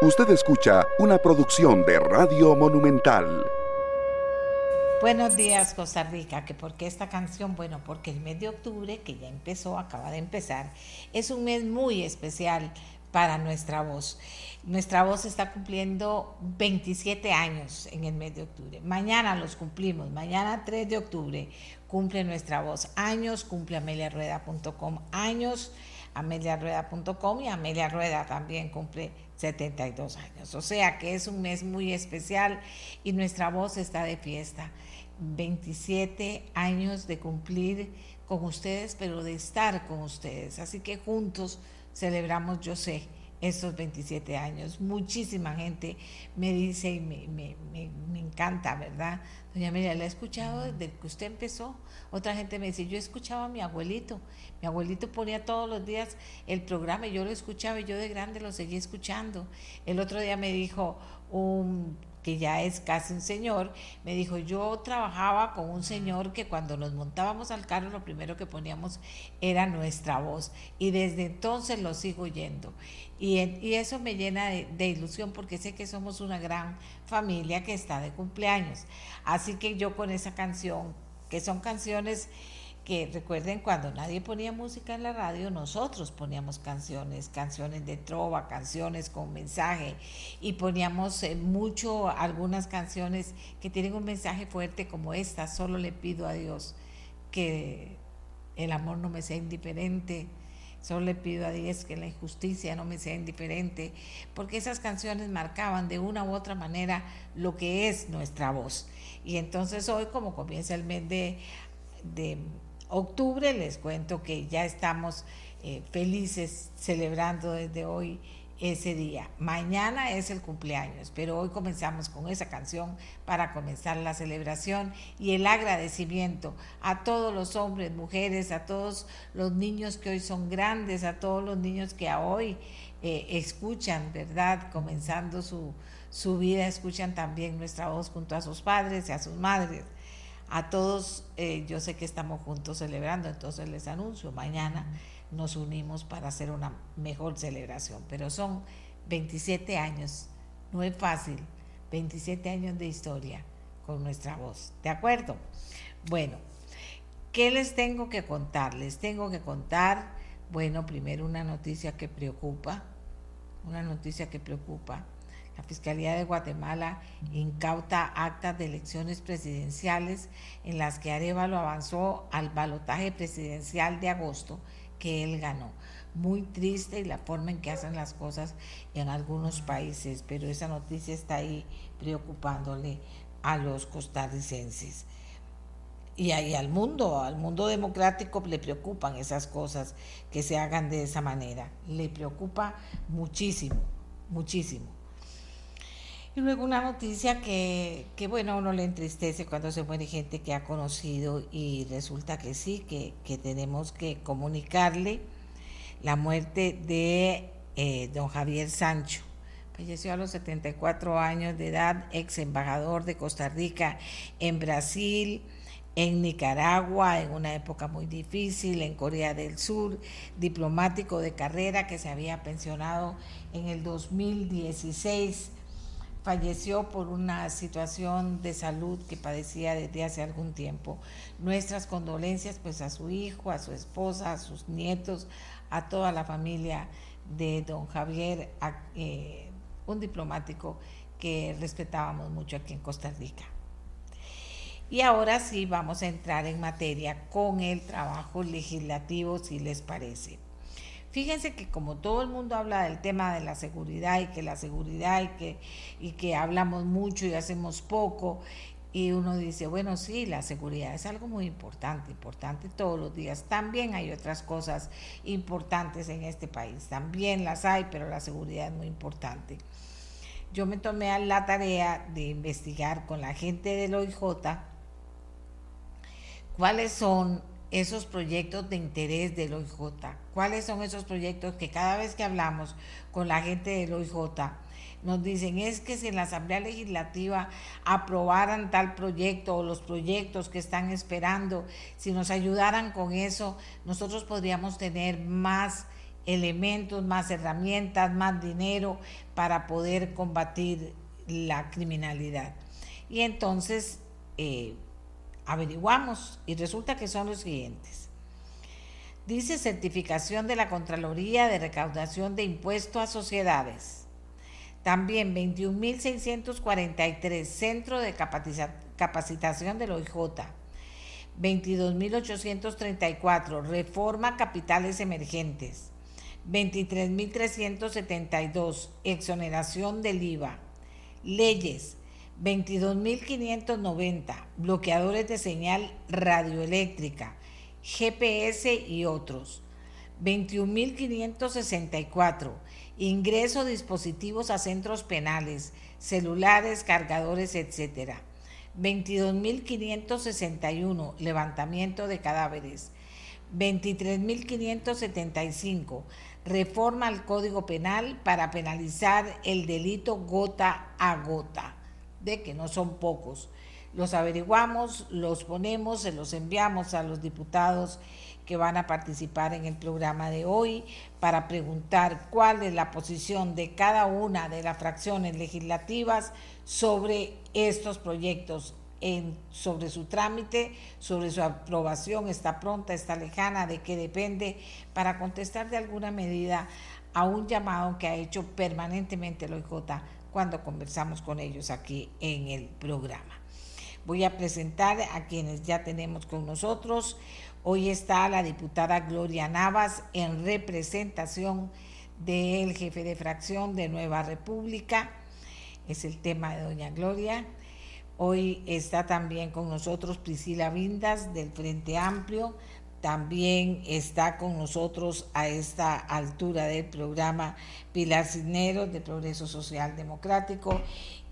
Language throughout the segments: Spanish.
Usted escucha una producción de Radio Monumental. Buenos días, Costa Rica. ¿Que ¿Por qué esta canción? Bueno, porque el mes de octubre, que ya empezó, acaba de empezar, es un mes muy especial para nuestra voz. Nuestra voz está cumpliendo 27 años en el mes de octubre. Mañana los cumplimos, mañana 3 de octubre cumple nuestra voz. Años cumple ameliarueda.com, años ameliarueda.com y Amelia Rueda también cumple 72 años. O sea que es un mes muy especial y nuestra voz está de fiesta. 27 años de cumplir con ustedes, pero de estar con ustedes. Así que juntos celebramos, yo sé, estos 27 años. Muchísima gente me dice y me, me, me, encanta, ¿verdad? Doña María, la he escuchado desde que usted empezó. Otra gente me dice, yo escuchaba a mi abuelito. Mi abuelito ponía todos los días el programa y yo lo escuchaba y yo de grande lo seguí escuchando. El otro día me dijo un que ya es casi un señor, me dijo, yo trabajaba con un señor que cuando nos montábamos al carro lo primero que poníamos era nuestra voz y desde entonces lo sigo oyendo. Y, y eso me llena de, de, ilusión porque sé que somos una gran familia que está de cumpleaños. Así que yo con esa canción, que son canciones que recuerden cuando nadie ponía música en la radio, nosotros poníamos canciones, canciones de trova, canciones con mensaje y poníamos eh, mucho algunas canciones que tienen un mensaje fuerte como esta, solo le pido a Dios que el amor no me sea indiferente, solo le pido a Dios que la injusticia no me sea indiferente, porque esas canciones marcaban de una u otra manera lo que es nuestra voz. Y entonces hoy, como comienza el mes de, de octubre. Les cuento que ya estamos eh, felices celebrando desde hoy ese día. Mañana es el cumpleaños, pero hoy comenzamos con esa canción para comenzar la celebración y el agradecimiento a todos los hombres, mujeres, a todos los niños que hoy son grandes, a todos los niños que hoy eh, escuchan, ¿verdad? Comenzando su, su vida, escuchan también nuestra voz junto a sus padres y a sus madres. A todos, eh, yo sé que estamos juntos celebrando, entonces les anuncio, mañana nos unimos para hacer una mejor celebración, pero son 27 años, no es fácil, 27 años de historia con nuestra voz, ¿de acuerdo? Bueno, ¿qué les tengo que contar? Les tengo que contar, bueno, primero una noticia que preocupa, una noticia que preocupa la Fiscalía de Guatemala incauta actas de elecciones presidenciales en las que Arevalo avanzó al balotaje presidencial de agosto que él ganó. Muy triste y la forma en que hacen las cosas en algunos países, pero esa noticia está ahí preocupándole a los costarricenses. Y ahí al mundo, al mundo democrático le preocupan esas cosas que se hagan de esa manera. Le preocupa muchísimo, muchísimo. Y luego una noticia que, que, bueno, uno le entristece cuando se muere gente que ha conocido y resulta que sí, que, que tenemos que comunicarle la muerte de eh, don Javier Sancho. Falleció a los 74 años de edad, ex embajador de Costa Rica en Brasil, en Nicaragua, en una época muy difícil, en Corea del Sur, diplomático de carrera que se había pensionado en el 2016 falleció por una situación de salud que padecía desde hace algún tiempo. Nuestras condolencias pues a su hijo, a su esposa, a sus nietos, a toda la familia de don Javier, eh, un diplomático que respetábamos mucho aquí en Costa Rica. Y ahora sí vamos a entrar en materia con el trabajo legislativo, si les parece. Fíjense que como todo el mundo habla del tema de la seguridad y que la seguridad y que, y que hablamos mucho y hacemos poco, y uno dice, bueno, sí, la seguridad es algo muy importante, importante todos los días. También hay otras cosas importantes en este país, también las hay, pero la seguridad es muy importante. Yo me tomé a la tarea de investigar con la gente del OIJ cuáles son esos proyectos de interés del OIJ. ¿Cuáles son esos proyectos que cada vez que hablamos con la gente del OIJ nos dicen es que si en la Asamblea Legislativa aprobaran tal proyecto o los proyectos que están esperando, si nos ayudaran con eso, nosotros podríamos tener más elementos, más herramientas, más dinero para poder combatir la criminalidad. Y entonces eh, averiguamos y resulta que son los siguientes. Dice certificación de la Contraloría de Recaudación de Impuestos a Sociedades. También 21.643 Centro de Capacitación del OIJ. 22.834 Reforma Capitales Emergentes. 23.372 Exoneración del IVA. Leyes 22.590 bloqueadores de señal radioeléctrica, GPS y otros. 21.564 ingreso dispositivos a centros penales, celulares, cargadores, etc. 22.561 levantamiento de cadáveres. 23.575 reforma al Código Penal para penalizar el delito gota a gota que no son pocos. Los averiguamos, los ponemos, se los enviamos a los diputados que van a participar en el programa de hoy para preguntar cuál es la posición de cada una de las fracciones legislativas sobre estos proyectos, en, sobre su trámite, sobre su aprobación, está pronta, está lejana, de qué depende, para contestar de alguna medida a un llamado que ha hecho permanentemente el OIJ cuando conversamos con ellos aquí en el programa. Voy a presentar a quienes ya tenemos con nosotros. Hoy está la diputada Gloria Navas en representación del jefe de fracción de Nueva República. Es el tema de doña Gloria. Hoy está también con nosotros Priscila Vindas del Frente Amplio. También está con nosotros a esta altura del programa Pilar Cisneros de Progreso Social Democrático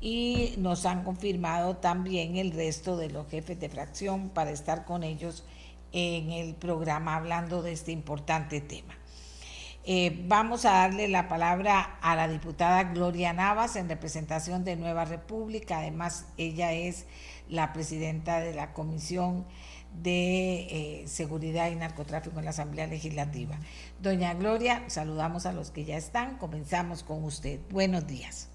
y nos han confirmado también el resto de los jefes de fracción para estar con ellos en el programa hablando de este importante tema. Eh, vamos a darle la palabra a la diputada Gloria Navas en representación de Nueva República. Además, ella es la presidenta de la Comisión de eh, Seguridad y Narcotráfico en la Asamblea Legislativa. Doña Gloria, saludamos a los que ya están. Comenzamos con usted. Buenos días.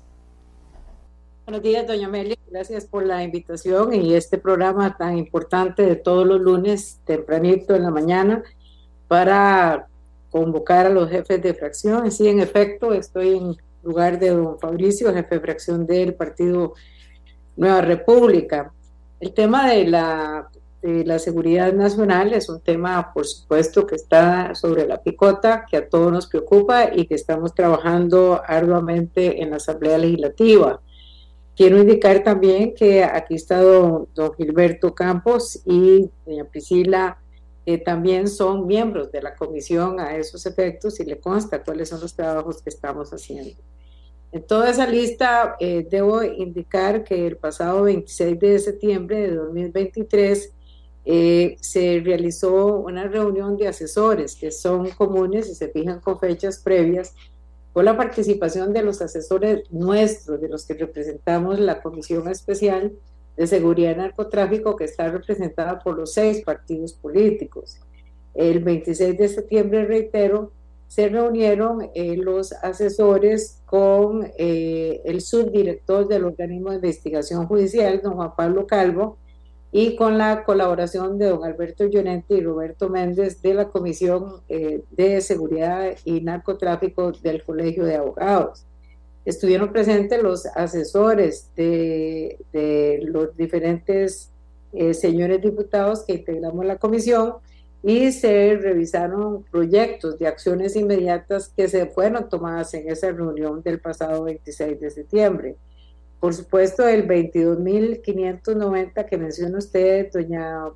Buenos días, doña Amelia. Gracias por la invitación y este programa tan importante de todos los lunes, tempranito en la mañana, para convocar a los jefes de fracción. Sí, en efecto, estoy en lugar de don Fabricio, jefe de fracción del Partido Nueva República. El tema de la de la seguridad nacional es un tema, por supuesto, que está sobre la picota, que a todos nos preocupa y que estamos trabajando arduamente en la Asamblea Legislativa. Quiero indicar también que aquí está don, Gilberto Campos y doña Priscila, que también son miembros de la comisión a esos efectos y le consta cuáles son los trabajos que estamos haciendo. En toda esa lista, eh, debo indicar que el pasado 26 de septiembre de 2023, eh, se realizó una reunión de asesores que son comunes y se fijan con fechas previas con la participación de los asesores nuestros, de los que representamos la Comisión Especial de Seguridad y Narcotráfico, que está representada por los seis partidos políticos. El 26 de septiembre, reitero, se reunieron eh, los asesores con eh, el subdirector del organismo de investigación judicial, don Juan Pablo Calvo, y con la colaboración de don Alberto Llorente y Roberto Méndez de la Comisión eh, de Seguridad y Narcotráfico del Colegio de Abogados. Estuvieron presentes los asesores de, los diferentes eh, señores diputados que integramos la comisión y se revisaron proyectos de acciones inmediatas que se fueron tomadas en esa reunión del pasado 26 de septiembre. Por supuesto, el 22.590 que menciona usted, doña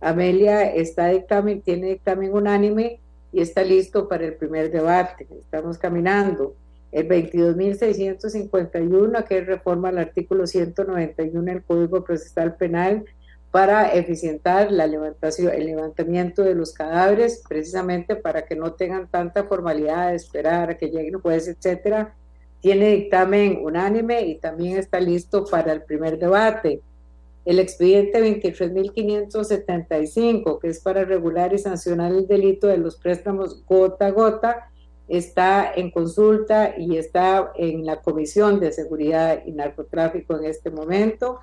Amelia, está dictamen, tiene dictamen unánime y está listo para el primer debate. Estamos caminando. El 22.651, que reforma el artículo 191 del Código Procesal Penal para eficientar la levantación, el levantamiento de los cadáveres, precisamente para que no tengan tanta formalidad de esperar a que lleguen jueces, etcétera, tiene dictamen unánime y también está listo para el primer debate. El expediente 23.575, que es para regular y sancionar el delito de los préstamos gota a gota, está en consulta y está en la Comisión de Seguridad y Narcotráfico en este momento.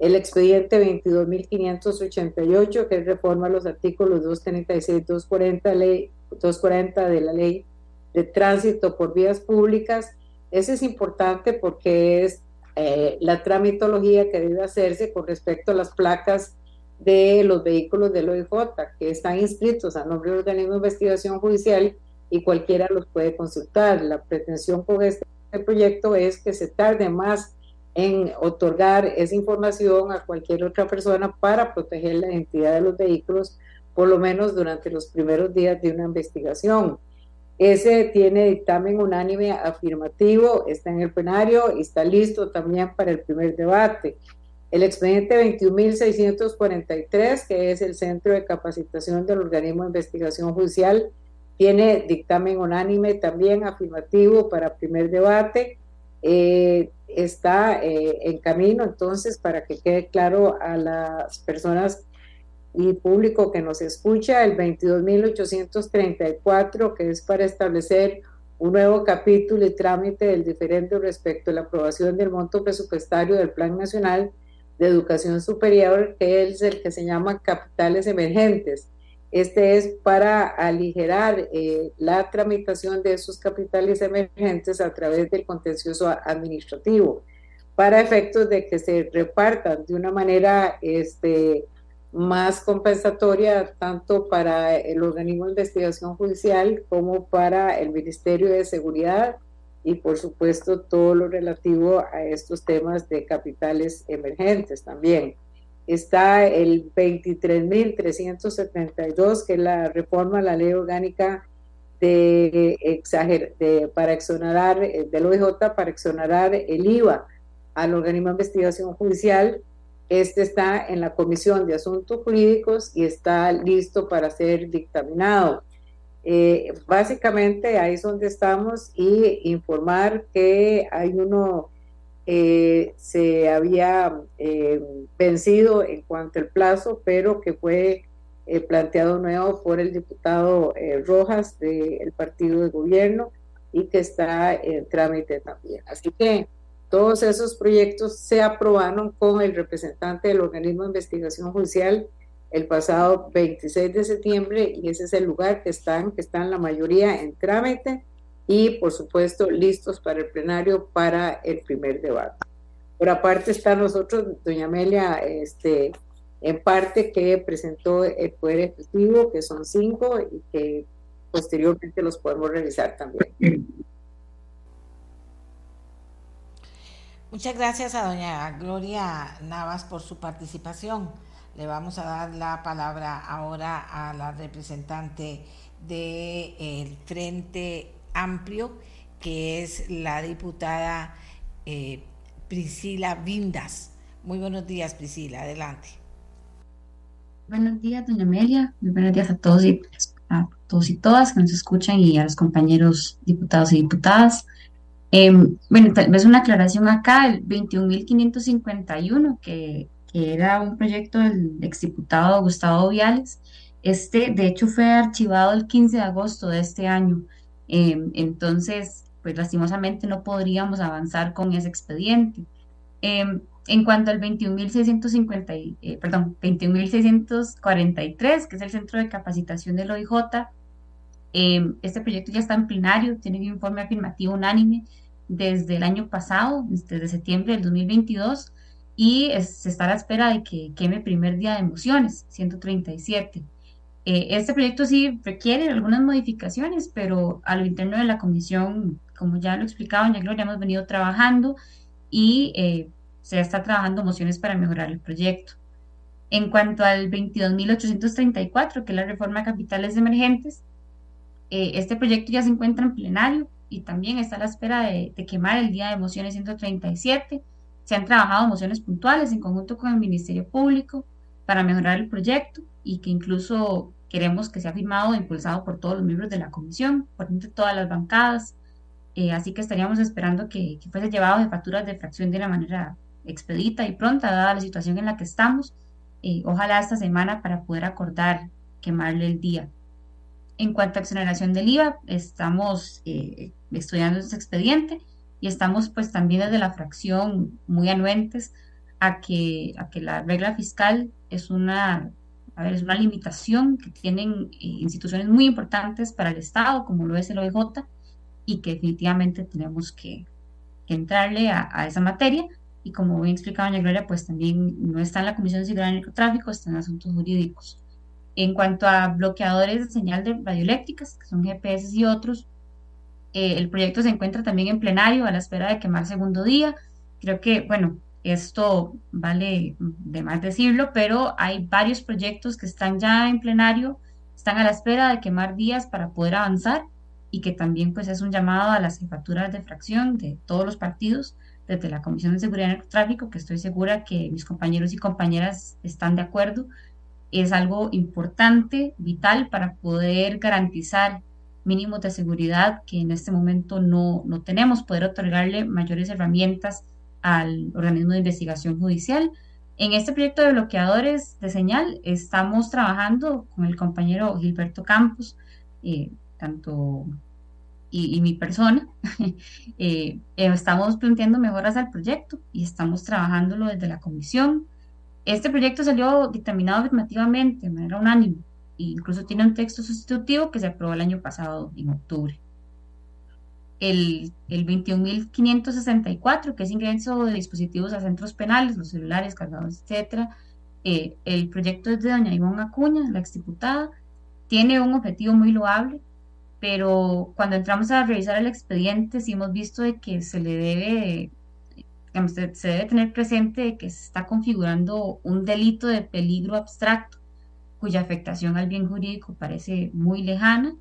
El expediente 22.588, que reforma los artículos 236, 240, ley, 240 de la Ley de Tránsito por Vías Públicas. Ese es importante porque es eh, la tramitología que debe hacerse con respecto a las placas de los vehículos del OIJ que están inscritos a nombre del organismo de investigación judicial y cualquiera los puede consultar. La pretensión con este proyecto es que se tarde más en otorgar esa información a cualquier otra persona para proteger la identidad de los vehículos, por lo menos durante los primeros días de una investigación. Ese tiene dictamen unánime afirmativo, está en el plenario y está listo también para el primer debate. El expediente 21.643, que es el Centro de Capacitación del Organismo de Investigación Judicial, tiene dictamen unánime también afirmativo para primer debate. Eh, está eh, en camino, entonces, para que quede claro a las personas y público que nos escucha, el 22.834, que es para establecer un nuevo capítulo y trámite del diferente respecto a la aprobación del monto presupuestario del Plan Nacional de Educación Superior, que es el que se llama capitales emergentes. Este es para aligerar eh, la tramitación de esos capitales emergentes a través del contencioso administrativo, para efectos de que se repartan de una manera este, más compensatoria tanto para el organismo de investigación judicial como para el Ministerio de Seguridad y por supuesto todo lo relativo a estos temas de capitales emergentes también. Está el 23.372, que es la reforma a la ley orgánica de, exager de para exonerar del OIJ para exonerar el IVA al organismo de investigación judicial. Este está en la Comisión de Asuntos Jurídicos y está listo para ser dictaminado. Eh, básicamente ahí es donde estamos y informar que hay uno, eh, se había eh, vencido en cuanto al plazo, pero que fue planteado nuevo por el diputado Rojas del partido de gobierno y que está en trámite también. Así que todos esos proyectos se aprobaron con el representante del organismo de investigación judicial el pasado 26 de septiembre y ese es el lugar que están, que están la mayoría en trámite y por supuesto listos para el plenario para el primer debate. Por aparte está nosotros, doña Amelia, este, en parte que presentó el Poder Ejecutivo, que son cinco y que posteriormente los podemos revisar también. Muchas gracias a doña Gloria Navas por su participación. Le vamos a dar la palabra ahora a la representante del Frente Amplio, que es la diputada eh, Priscila Vindas. Muy buenos días, Priscila, adelante. Buenos días, doña Amelia. Muy buenos días a todos y a todos y todas que nos escuchan y a los compañeros diputados y diputadas. Em, bueno, tal vez una aclaración acá, el 21.551 que que era un proyecto del exdiputado Gustavo Viales. Este, de hecho, fue archivado el 15 de agosto de este año. Em, entonces, pues lastimosamente no podríamos avanzar con ese expediente. Em, en cuanto al 21.650, eh, perdón, 21.643, que es el Centro de Capacitación del OIJ, em, este proyecto ya está en plenario, tiene un informe afirmativo unánime desde el año pasado, desde septiembre del 2022, y se está a la espera de que queme primer día de emociones, 137. Eh, este proyecto sí requiere algunas modificaciones, pero a lo interno de la comisión, como ya lo explicaba doña Gloria, hemos venido trabajando y eh, se está trabajando mociones para mejorar el proyecto. En cuanto al 22.834, que es la reforma de capitales emergentes, eh, este proyecto ya se encuentra en plenario y también está a la espera de, quemar el día de emociones 137 se han trabajado mociones puntuales en conjunto con el Ministerio Público para mejorar el proyecto y que incluso queremos que sea firmado e impulsado por todos los miembros de la comisión, por todas las bancadas. Eh, así que estaríamos esperando que, fuese llevado de facturas de fracción de una manera expedita y pronta, dada la situación en la que estamos. Eh, ojalá esta semana para poder acordar quemarle el día. En cuanto a exoneración del IVA, estamos eh, estudiando ese expediente y estamos pues también desde la fracción muy anuentes a que, la regla fiscal es una, a ver, es una limitación que tienen eh, instituciones muy importantes para el Estado, como lo es el OIJ, y que definitivamente tenemos que, entrarle a, esa materia. Y como bien explicaba doña Gloria, pues también no está en la Comisión de Seguridad y Narcotráfico, está en asuntos jurídicos. En cuanto a bloqueadores de señal de radioeléctricas, que son GPS y otros, eh, el proyecto se encuentra también en plenario a la espera de quemar segundo día. Creo que, bueno, esto vale de más decirlo, pero hay varios proyectos que están ya en plenario, están a la espera de quemar días para poder avanzar y que también pues es un llamado a las jefaturas de fracción de todos los partidos desde la Comisión de Seguridad y Tráfico, que estoy segura que mis compañeros y compañeras están de acuerdo. Es algo importante, vital para poder garantizar mínimos de seguridad que en este momento no, no tenemos, poder otorgarle mayores herramientas al organismo de investigación judicial. En este proyecto de bloqueadores de señal estamos trabajando con el compañero Gilberto Campos, eh, tanto y, mi persona. Eh, eh, estamos planteando mejoras al proyecto y estamos trabajándolo desde la comisión. Este proyecto salió dictaminado afirmativamente de manera unánime e incluso tiene un texto sustitutivo que se aprobó el año pasado, en octubre el, el 21.564, que es ingreso de dispositivos a centros penales, los celulares, cargadores, etcétera. Eh, el proyecto es de doña Ivonne Acuña, la exdiputada, tiene un objetivo muy loable, pero cuando entramos a revisar el expediente, sí hemos visto de que se le debe, se debe tener presente que se está configurando un delito de peligro abstracto, cuya afectación al bien jurídico parece muy lejana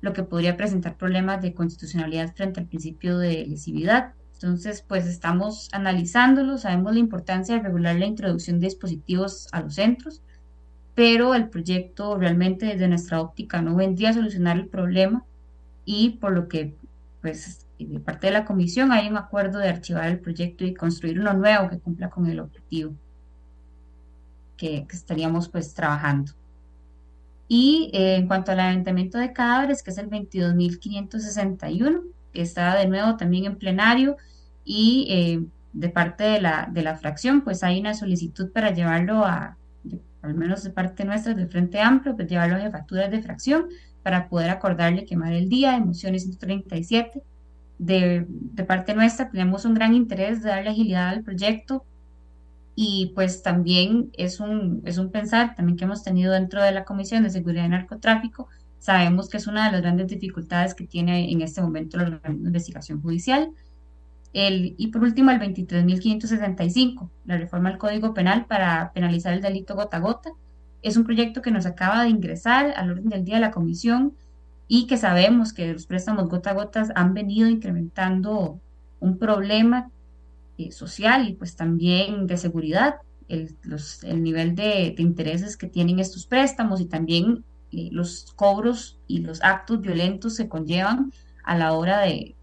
lo que podría presentar problemas de constitucionalidad frente al principio de lesividad. Entonces, pues estamos analizándolo, sabemos la importancia de regular la introducción de dispositivos a los centros, pero el proyecto realmente desde nuestra óptica no vendría a solucionar el problema y por lo que, pues, de parte de la comisión hay un acuerdo de archivar el proyecto y construir uno nuevo que cumpla con el objetivo que, que estaríamos pues trabajando. Y eh, en cuanto al levantamiento de cadáveres, que es el 22.561, está de nuevo también en plenario y eh, de parte de la, de la fracción, pues hay una solicitud para llevarlo a, al menos de parte nuestra, del Frente Amplio, pues llevarlo a jefaturas de fracción para poder acordarle quemar el día de mociones 137. De, parte nuestra tenemos un gran interés de darle agilidad al proyecto y pues también es un, es un pensar también que hemos tenido dentro de la Comisión de Seguridad y Narcotráfico. Sabemos que es una de las grandes dificultades que tiene en este momento la investigación judicial. El, y por último, el 23.565, la reforma al Código Penal para penalizar el delito gota a gota. Es un proyecto que nos acaba de ingresar al orden del día de la Comisión y que sabemos que los préstamos gota a gotas han venido incrementando un problema eh, social y pues también de seguridad, el, los, el nivel de, intereses que tienen estos préstamos y también eh, los cobros y los actos violentos se conllevan a la hora de,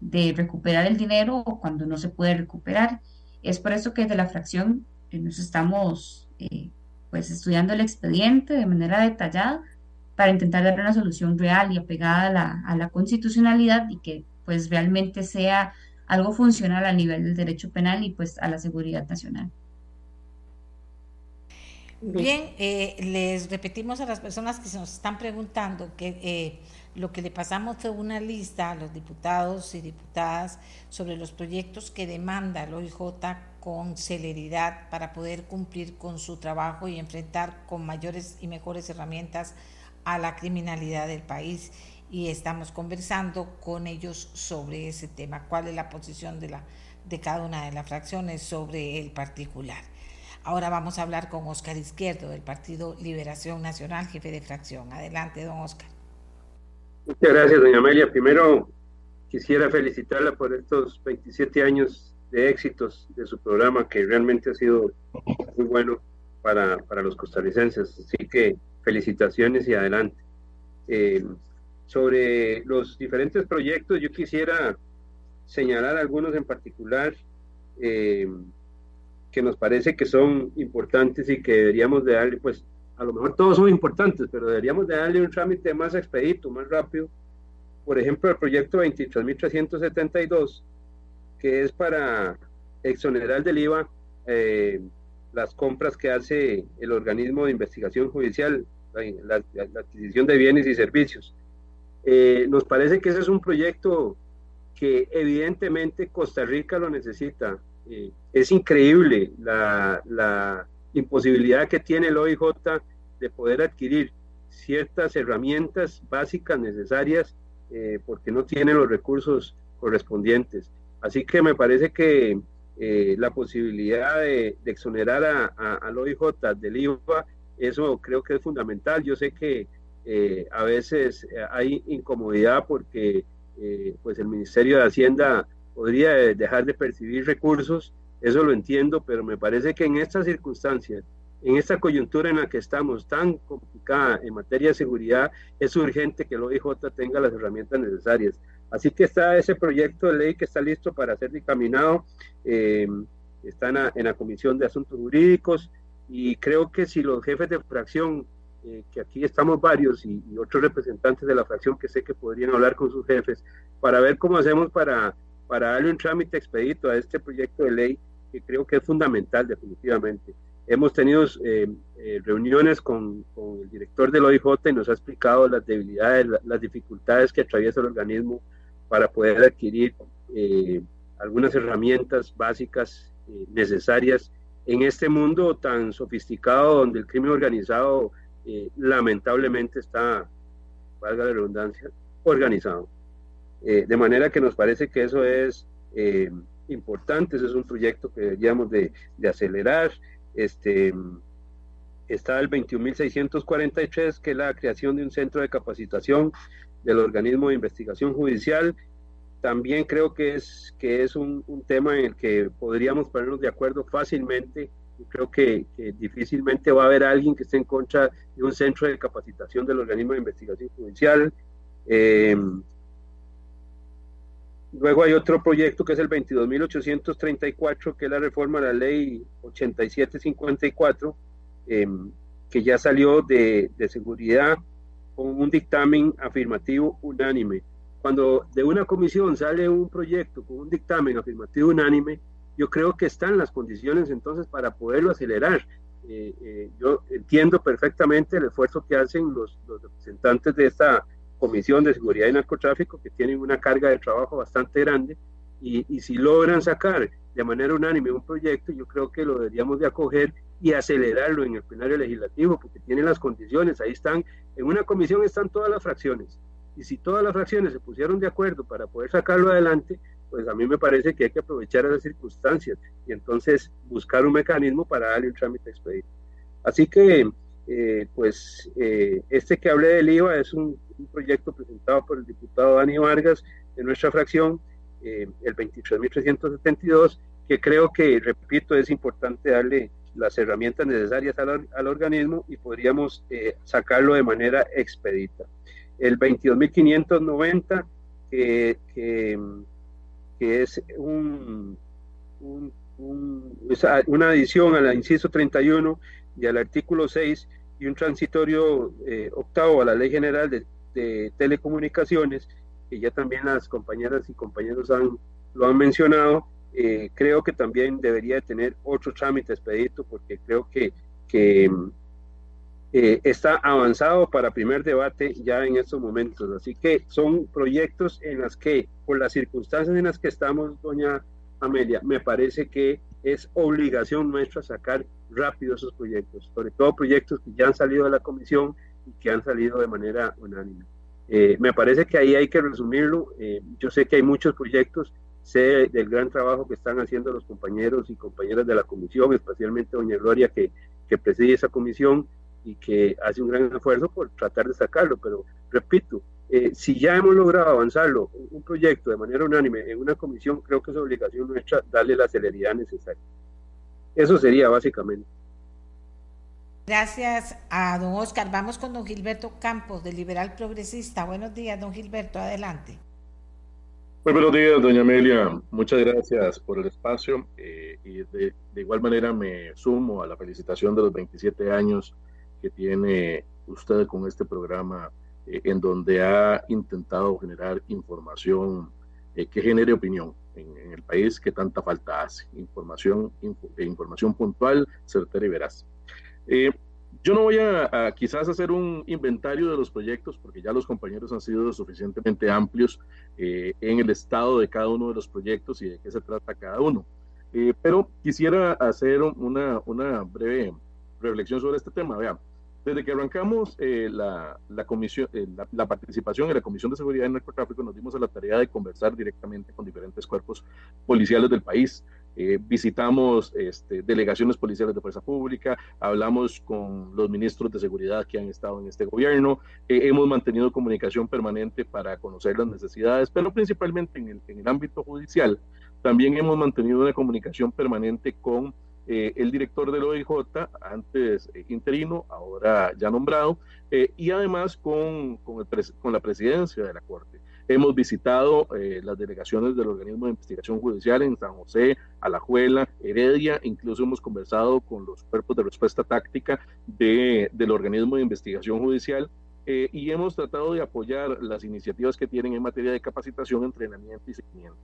de recuperar el dinero o cuando no se puede recuperar. Es por eso que desde la fracción eh, nos estamos pues estudiando el expediente de manera detallada para intentar dar una solución real y apegada a la, a la constitucionalidad y que pues realmente sea algo funcional a nivel del derecho penal y pues a la seguridad nacional. Bien, eh, les repetimos a las personas que se nos están preguntando que eh, lo que le pasamos fue una lista a los diputados y diputadas sobre los proyectos que demanda el OIJ con celeridad para poder cumplir con su trabajo y enfrentar con mayores y mejores herramientas a la criminalidad del país y estamos conversando con ellos sobre ese tema, cuál es la posición de, la, de cada una de las fracciones sobre el particular. Ahora vamos a hablar con Oscar Izquierdo del Partido Liberación Nacional, jefe de fracción. Adelante, don Oscar. Muchas gracias, doña Amelia. Primero, quisiera felicitarla por estos 27 años de éxitos de su programa, que realmente ha sido muy bueno para, para los costarricenses. Así que felicitaciones y adelante. Eh, sobre los diferentes proyectos, yo quisiera señalar algunos en particular eh, que nos parece que son importantes y que deberíamos de darle pues a lo mejor todos son importantes, pero deberíamos de darle un trámite más expedito, más rápido. Por ejemplo, el proyecto 23.372, que es para exonerar del IVA eh, las compras que hace el organismo de investigación judicial, la, adquisición de bienes y servicios. Eh, nos parece que ese es un proyecto que evidentemente Costa Rica lo necesita. Eh, es increíble la, imposibilidad que tiene el OIJ de poder adquirir ciertas herramientas básicas necesarias eh, porque no tiene los recursos correspondientes. Así que me parece que la posibilidad de, exonerar a, a, al OIJ del IVA, eso creo que es fundamental. Yo sé que eh, a veces hay incomodidad porque pues el Ministerio de Hacienda podría dejar de percibir recursos, eso lo entiendo, pero me parece que en estas circunstancias, en esta coyuntura en la que estamos tan complicada en materia de seguridad, es urgente que el OIJ tenga las herramientas necesarias. Así que está ese proyecto de ley que está listo para ser dictaminado, eh, está en la, Comisión de Asuntos Jurídicos y creo que si los jefes de fracción, eh, que aquí estamos varios y, y, otros representantes de la fracción que sé que podrían hablar con sus jefes para ver cómo hacemos para, para darle un trámite expedito a este proyecto de ley que creo que es fundamental definitivamente. Hemos tenido eh, eh, reuniones con, con, el director del OIJ y nos ha explicado las debilidades, las dificultades que atraviesa el organismo para poder adquirir eh, algunas herramientas básicas necesarias en este mundo tan sofisticado donde el crimen organizado lamentablemente está, valga la redundancia, organizado. de manera que nos parece que eso es importante, ese es un proyecto que deberíamos de, de acelerar. Este, está el 21.643, que es la creación de un centro de capacitación del organismo de investigación judicial. También creo que es, que es un, tema en el que podríamos ponernos de acuerdo fácilmente. Yo creo que, difícilmente va a haber alguien que esté en contra de un centro de capacitación del organismo de investigación judicial. Eh, Luego hay otro proyecto que es el 22.834, que es la reforma a la ley 8754, em, que ya salió de, de seguridad con un dictamen afirmativo unánime. Cuando de una comisión sale un proyecto con un dictamen afirmativo unánime, yo creo que están las condiciones entonces para poderlo acelerar. Eh, eh, yo entiendo perfectamente el esfuerzo que hacen los, los representantes de esta Comisión de Seguridad y Narcotráfico, que tienen una carga de trabajo bastante grande, y, y, si logran sacar de manera unánime un proyecto, yo creo que lo deberíamos de acoger y acelerarlo en el plenario legislativo, porque tienen las condiciones, ahí están, en una comisión están todas las fracciones, y si todas las fracciones se pusieron de acuerdo para poder sacarlo adelante, pues a mí me parece que hay que aprovechar esas circunstancias y entonces buscar un mecanismo para darle un trámite expedito. Así que eh, pues eh, este que hablé del IVA es un, proyecto presentado por el diputado Dani Vargas de nuestra fracción, eh, el 23.372, que creo que, repito, es importante darle las herramientas necesarias al, organismo y podríamos sacarlo de manera expedita. El 22.590, que, que, que, es un, un, una adición a la inciso 31 y al artículo 6 y un transitorio eh, octavo a la Ley General de, Telecomunicaciones, que ya también las compañeras y compañeros han, lo han mencionado, eh, creo que también debería tener otro trámite expedito porque creo que, que eh, está avanzado para primer debate ya en estos momentos. Así que son proyectos en los que, por las circunstancias en las que estamos, doña Amelia, me parece que es obligación nuestra sacar rápido esos proyectos, sobre todo proyectos que ya han salido de la comisión y que han salido de manera unánime. Eh, me parece que ahí hay que resumirlo. Eh, yo sé que hay muchos proyectos, sé del gran trabajo que están haciendo los compañeros y compañeras de la comisión, especialmente doña Gloria que, que preside esa comisión y que hace un gran esfuerzo por tratar de sacarlo, pero repito, eh, si ya hemos logrado avanzarlo, un proyecto de manera unánime en una comisión, creo que es obligación nuestra darle la celeridad necesaria. Eso sería básicamente. Gracias a don Oscar. Vamos con don Gilberto Campos, de Liberal Progresista. Buenos días, don Gilberto, adelante. Muy buenos días, doña Amelia. Muchas gracias por el espacio eh, y de, de, igual manera me sumo a la felicitación de los 27 años que tiene usted con este programa eh, en donde ha intentado generar información eh, que genere opinión en, el país que tanta falta hace, información, información puntual, certera y veraz. Yo no voy a, quizás hacer un inventario de los proyectos porque ya los compañeros han sido suficientemente amplios eh, en el estado de cada uno de los proyectos y de qué se trata cada uno. Eh, pero quisiera hacer una, una breve reflexión sobre este tema. Vean, desde que arrancamos eh, la, la, participación en la Comisión de Seguridad y Narcotráfico, nos dimos a la tarea de conversar directamente con diferentes cuerpos policiales del país, eh, visitamos este, delegaciones policiales de fuerza pública, hablamos con los ministros de seguridad que han estado en este gobierno, eh, hemos mantenido comunicación permanente para conocer las necesidades, pero principalmente en el, en el ámbito judicial. También hemos mantenido una comunicación permanente con eh, el director del OIJ, antes interino, ahora ya nombrado, y además con, con, el con la presidencia de la Corte. Hemos visitado eh, las delegaciones del organismo de investigación judicial en San José, Alajuela, Heredia, incluso hemos conversado con los cuerpos de respuesta táctica de, del organismo de investigación judicial eh, y hemos tratado de apoyar las iniciativas que tienen en materia de capacitación, entrenamiento y seguimiento.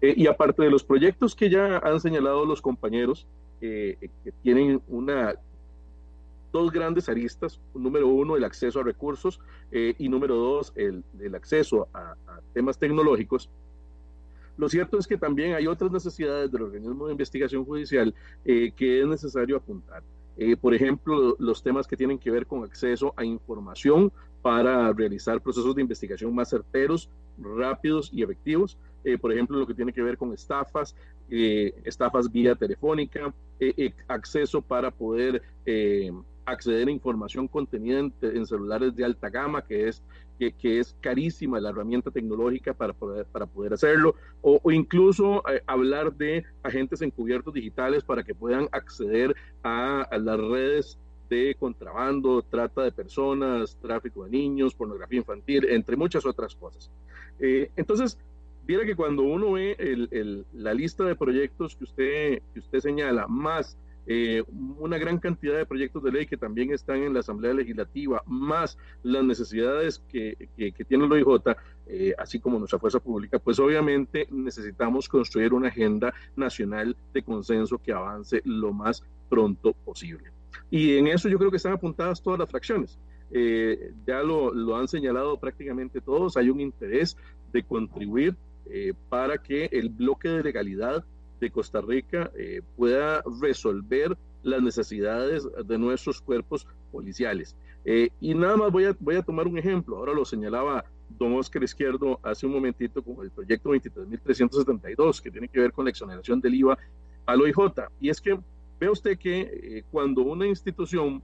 Eh, y aparte de los proyectos que ya han señalado los compañeros, que tienen una dos grandes aristas. Número uno, el acceso a recursos eh, y número dos, el, el acceso a, temas tecnológicos. Lo cierto es que también hay otras necesidades del organismo de investigación judicial eh, que es necesario apuntar. Eh, por ejemplo, los temas que tienen que ver con acceso a información para realizar procesos de investigación más certeros, rápidos y efectivos. por ejemplo, lo que tiene que ver con estafas, estafas vía telefónica, acceso para poder acceder a información contenida en, celulares de alta gama, que es, que, es carísima la herramienta tecnológica para poder, para poder hacerlo, o, incluso eh, hablar de agentes encubiertos digitales para que puedan acceder a, las redes de contrabando, trata de personas, tráfico de niños, pornografía infantil, entre muchas otras cosas. Eh, entonces, viera que cuando uno ve el, la lista de proyectos que usted, que usted señala, más eh, una gran cantidad de proyectos de ley que también están en la Asamblea Legislativa, más las necesidades que, que, tiene el OIJ, eh, así como nuestra fuerza pública, pues obviamente necesitamos construir una agenda nacional de consenso que avance lo más pronto posible. Y en eso yo creo que están apuntadas todas las fracciones. Eh, ya lo, lo, han señalado prácticamente todos, hay un interés de contribuir para que el bloque de legalidad de Costa Rica eh, pueda resolver las necesidades de nuestros cuerpos policiales. Eh, y nada más voy a, voy a tomar un ejemplo, ahora lo señalaba don Oscar Izquierdo hace un momentito con el proyecto 23.372, que tiene que ver con la exoneración del IVA al OIJ. Y es que ve usted que eh, cuando una institución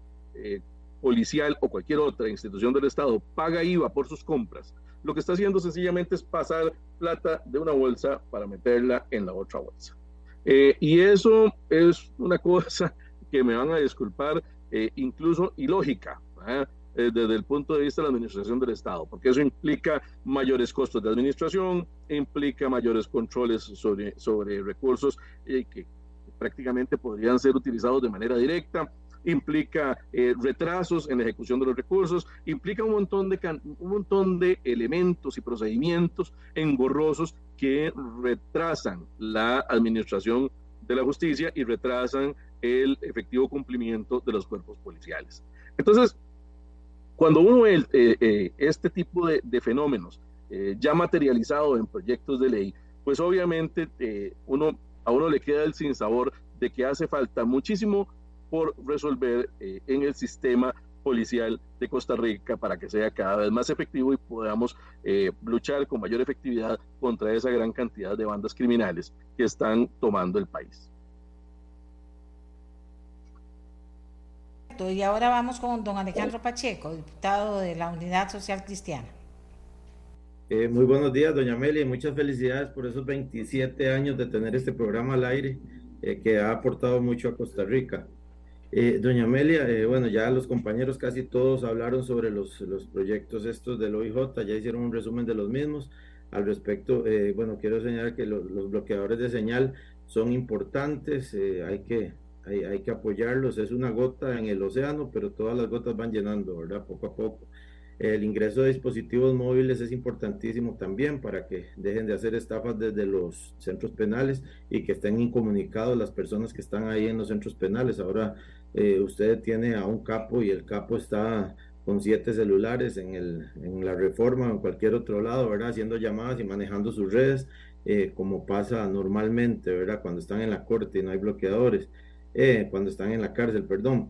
policial o cualquier otra institución del Estado paga IVA por sus compras, lo que está haciendo sencillamente es pasar plata de una bolsa para meterla en la otra bolsa. Eh, y eso es una cosa que me van a disculpar, eh, incluso ilógica, eh, desde el punto de vista de la administración del Estado, porque eso implica mayores costos de administración, implica mayores controles sobre, sobre recursos que prácticamente podrían ser utilizados de manera directa, implica retrasos en la ejecución de los recursos, implica un montón, de un montón de elementos y procedimientos engorrosos que retrasan la administración de la justicia y retrasan el efectivo cumplimiento de los cuerpos policiales. Entonces, cuando uno ve eh, eh, este tipo de, fenómenos eh, ya materializado en proyectos de ley, pues obviamente uno, a uno le queda el sinsabor de que hace falta muchísimo por resolver en el sistema policial de Costa Rica para que sea cada vez más efectivo y podamos eh, luchar con mayor efectividad contra esa gran cantidad de bandas criminales que están tomando el país. Y ahora vamos con don Alejandro Pacheco, diputado de la Unidad Social Cristiana. Eh, muy buenos días, doña Amelia, y muchas felicidades por esos 27 años de tener este programa al aire eh, que ha aportado mucho a Costa Rica. Eh, doña Amelia, eh, bueno, ya los compañeros casi todos hablaron sobre los, los, proyectos estos del OIJ, ya hicieron un resumen de los mismos. Al respecto, bueno, quiero señalar que los bloqueadores de señal son importantes, hay que hay, hay, que apoyarlos, es una gota en el océano, pero todas las gotas van llenando, ¿verdad? Poco a poco. El ingreso de dispositivos móviles es importantísimo también para que dejen de hacer estafas desde los centros penales y que estén incomunicados las personas que están ahí en los centros penales. Ahora eh, usted tiene a un capo y el capo está con siete celulares en, el, en la reforma o en cualquier otro lado, ¿verdad? Haciendo llamadas y manejando sus redes, eh, como pasa normalmente, ¿verdad? Cuando están en la corte y no hay bloqueadores, eh, cuando están en la cárcel, perdón.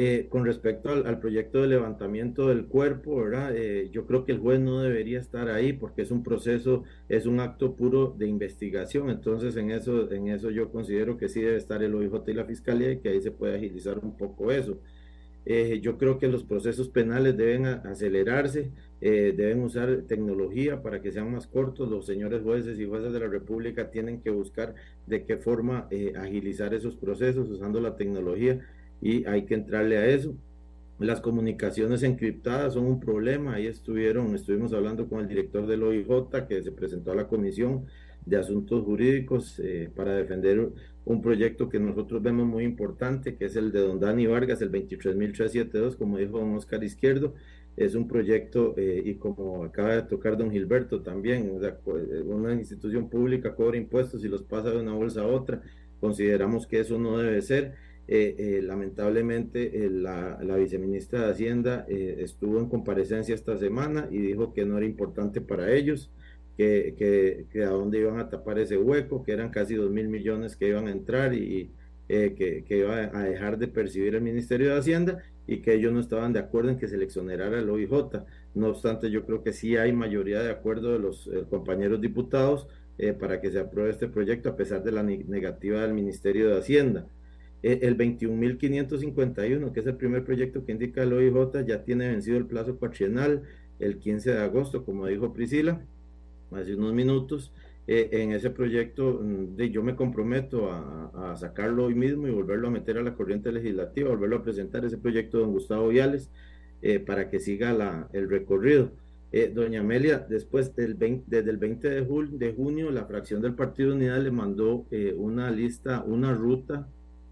Eh, con respecto al, proyecto de levantamiento del cuerpo, ¿verdad? Eh, yo creo que el juez no debería estar ahí porque es un proceso, es un acto puro de investigación. Entonces, en eso, en eso yo considero que sí debe estar el OIJ y la Fiscalía y que ahí se puede agilizar un poco eso. Eh, yo creo que los procesos penales deben acelerarse, deben usar tecnología para que sean más cortos. Los señores jueces y jueces de la República tienen que buscar de qué forma agilizar esos procesos usando la tecnología y hay que entrarle a eso. Las comunicaciones encriptadas son un problema. Ahí estuvieron, estuvimos hablando con el director del OIJ que se presentó a la Comisión de Asuntos Jurídicos eh, para defender un proyecto que nosotros vemos muy importante, que es el de don Dani Vargas, el 23372, como dijo don Oscar Izquierdo. Es un proyecto, eh, y como acaba de tocar don Gilberto también, eh, una institución pública cobra impuestos y los pasa de una bolsa a otra. Consideramos que eso no debe ser eh, eh, lamentablemente eh, la, viceministra de Hacienda estuvo en comparecencia esta semana y dijo que no era importante para ellos, que, que, a dónde iban a tapar ese hueco, que eran casi dos mil millones que iban a entrar y que, que, iba a dejar de percibir el Ministerio de Hacienda y que ellos no estaban de acuerdo en que se seleccionara el OIJ. No obstante, yo creo que sí hay mayoría de acuerdo de los compañeros diputados para que se apruebe este proyecto a pesar de la negativa del Ministerio de Hacienda. Eh, el 21.551, que es el primer proyecto que indica el OIJ, ya tiene vencido el plazo cuatrienal el 15 de agosto, como dijo Priscila, hace unos minutos. Eh, en ese proyecto mm, de, yo me comprometo a, sacarlo hoy mismo y volverlo a meter a la corriente legislativa, volverlo a presentar ese proyecto de don Gustavo Viales eh, para que siga la, el recorrido. doña Amelia, después del 20, desde el 20 de, de junio, la fracción del Partido Unidad le mandó una lista, una ruta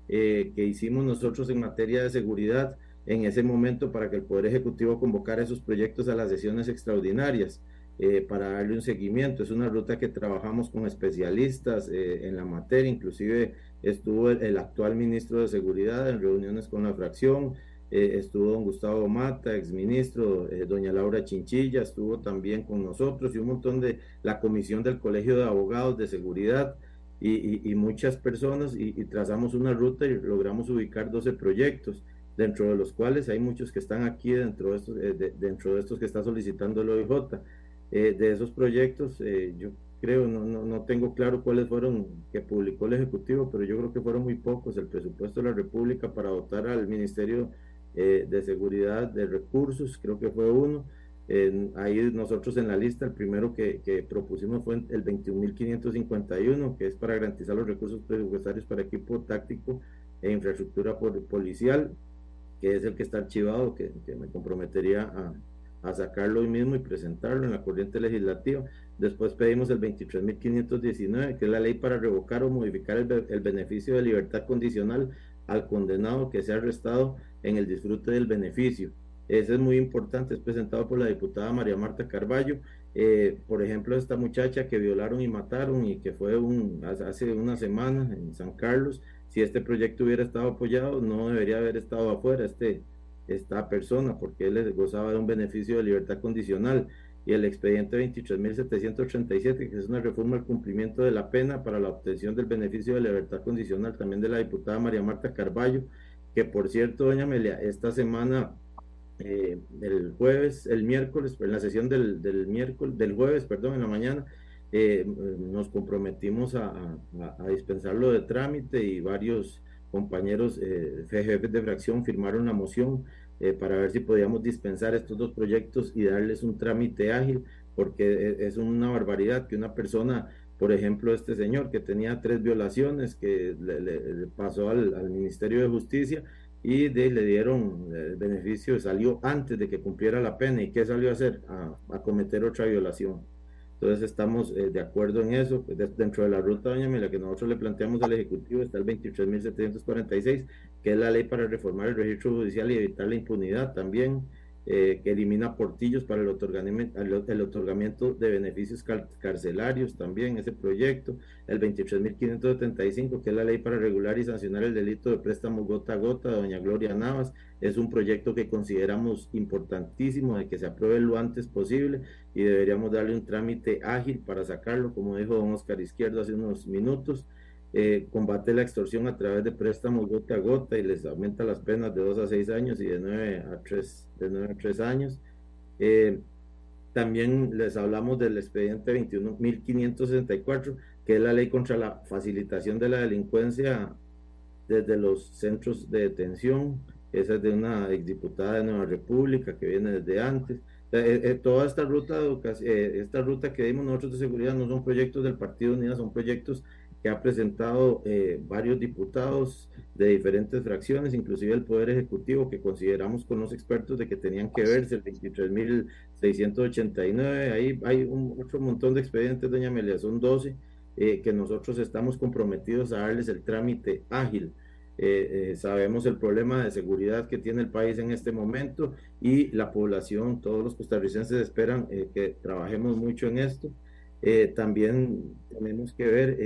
eh, que hicimos nosotros en materia de seguridad en ese momento para que el Poder Ejecutivo convocara esos proyectos a las sesiones extraordinarias eh, para darle un seguimiento. Es una ruta que trabajamos con especialistas eh, en la materia, inclusive estuvo el, actual ministro de Seguridad en reuniones con la fracción, estuvo don Gustavo Mata, exministro, doña Laura Chinchilla, estuvo también con nosotros y un montón de la comisión del Colegio de Abogados de Seguridad y, muchas personas y, trazamos una ruta y logramos ubicar 12 proyectos, dentro de los cuales hay muchos que están aquí dentro de estos, eh, dentro de estos que está solicitando el OIJ. Eh, de esos proyectos, eh, yo creo, no, no, no, tengo claro cuáles fueron que publicó el Ejecutivo, pero yo creo que fueron muy pocos. El presupuesto de la República para dotar al Ministerio de Seguridad de Recursos, creo que fue uno ahí nosotros en la lista, el primero que, propusimos fue el 21.551, que es para garantizar los recursos presupuestarios para equipo táctico e infraestructura policial, que es el que está archivado, que, me comprometería a, sacarlo hoy mismo y presentarlo en la corriente legislativa. Después pedimos el 23.519, que es la ley para revocar o modificar el, el beneficio de libertad condicional al condenado que sea arrestado en el disfrute del beneficio. Ese es muy importante, es presentado por la diputada María Marta Carballo. Eh, por ejemplo, esta muchacha que violaron y mataron y que fue hace una semana en San Carlos, si este proyecto hubiera estado apoyado, no debería haber estado afuera este, esta persona, porque él gozaba de un beneficio de libertad condicional. Y el expediente 23.737, que es una reforma al cumplimiento de la pena para la obtención del beneficio de libertad condicional, también de la diputada María Marta Carballo, que por cierto, doña Amelia, esta semana eh, el jueves, el miércoles, en la sesión del, del, miércoles, del jueves, perdón, en la mañana, eh, nos comprometimos a, a, dispensarlo de trámite y varios compañeros eh, jefes de fracción firmaron la moción eh, para ver si podíamos dispensar estos dos proyectos y darles un trámite ágil, porque es una barbaridad que una persona, por ejemplo, este señor que tenía tres violaciones, que le, pasó al Ministerio de Justicia, y de, le dieron el beneficio, salió antes de que cumpliera la pena. ¿Y qué salió a hacer? A, cometer otra violación. Entonces estamos eh, de acuerdo en eso. Pues, dentro de la ruta, doña Mela, que nosotros le planteamos al Ejecutivo está el 23.746, que es la ley para reformar el registro judicial y evitar la impunidad también. Eh, que elimina portillos para el otorgamiento, el otorgamiento de beneficios carcelarios también, ese proyecto, el 23.575, que es la ley para regular y sancionar el delito de préstamo gota a gota, doña Gloria Navas, es un proyecto que consideramos importantísimo de que se apruebe lo antes posible y deberíamos darle un trámite ágil para sacarlo, como dijo don Oscar Izquierdo hace unos minutos. Eh, combate la extorsión a través de préstamos gota a gota y les aumenta las penas de 2 a 6 años y de 9 a 3, de 9 a 3 años. Eh, también les hablamos del expediente 21.564, que es la ley contra la facilitación de la delincuencia desde los centros de detención. Esa es de una exdiputada de Nueva República que viene desde antes. Eh, toda esta ruta, esta ruta que dimos nosotros de seguridad no son proyectos del Partido Unido, son proyectos que ha presentado eh, varios diputados de diferentes fracciones, inclusive el Poder Ejecutivo, que consideramos con los expertos de que tenían que verse el 23.689. Ahí hay un, otro montón de expedientes, doña Amelia, son 12, eh, que nosotros estamos comprometidos a darles el trámite ágil. Eh, sabemos el problema de seguridad que tiene el país en este momento y la población, todos los costarricenses esperan que trabajemos mucho en esto. también tenemos que ver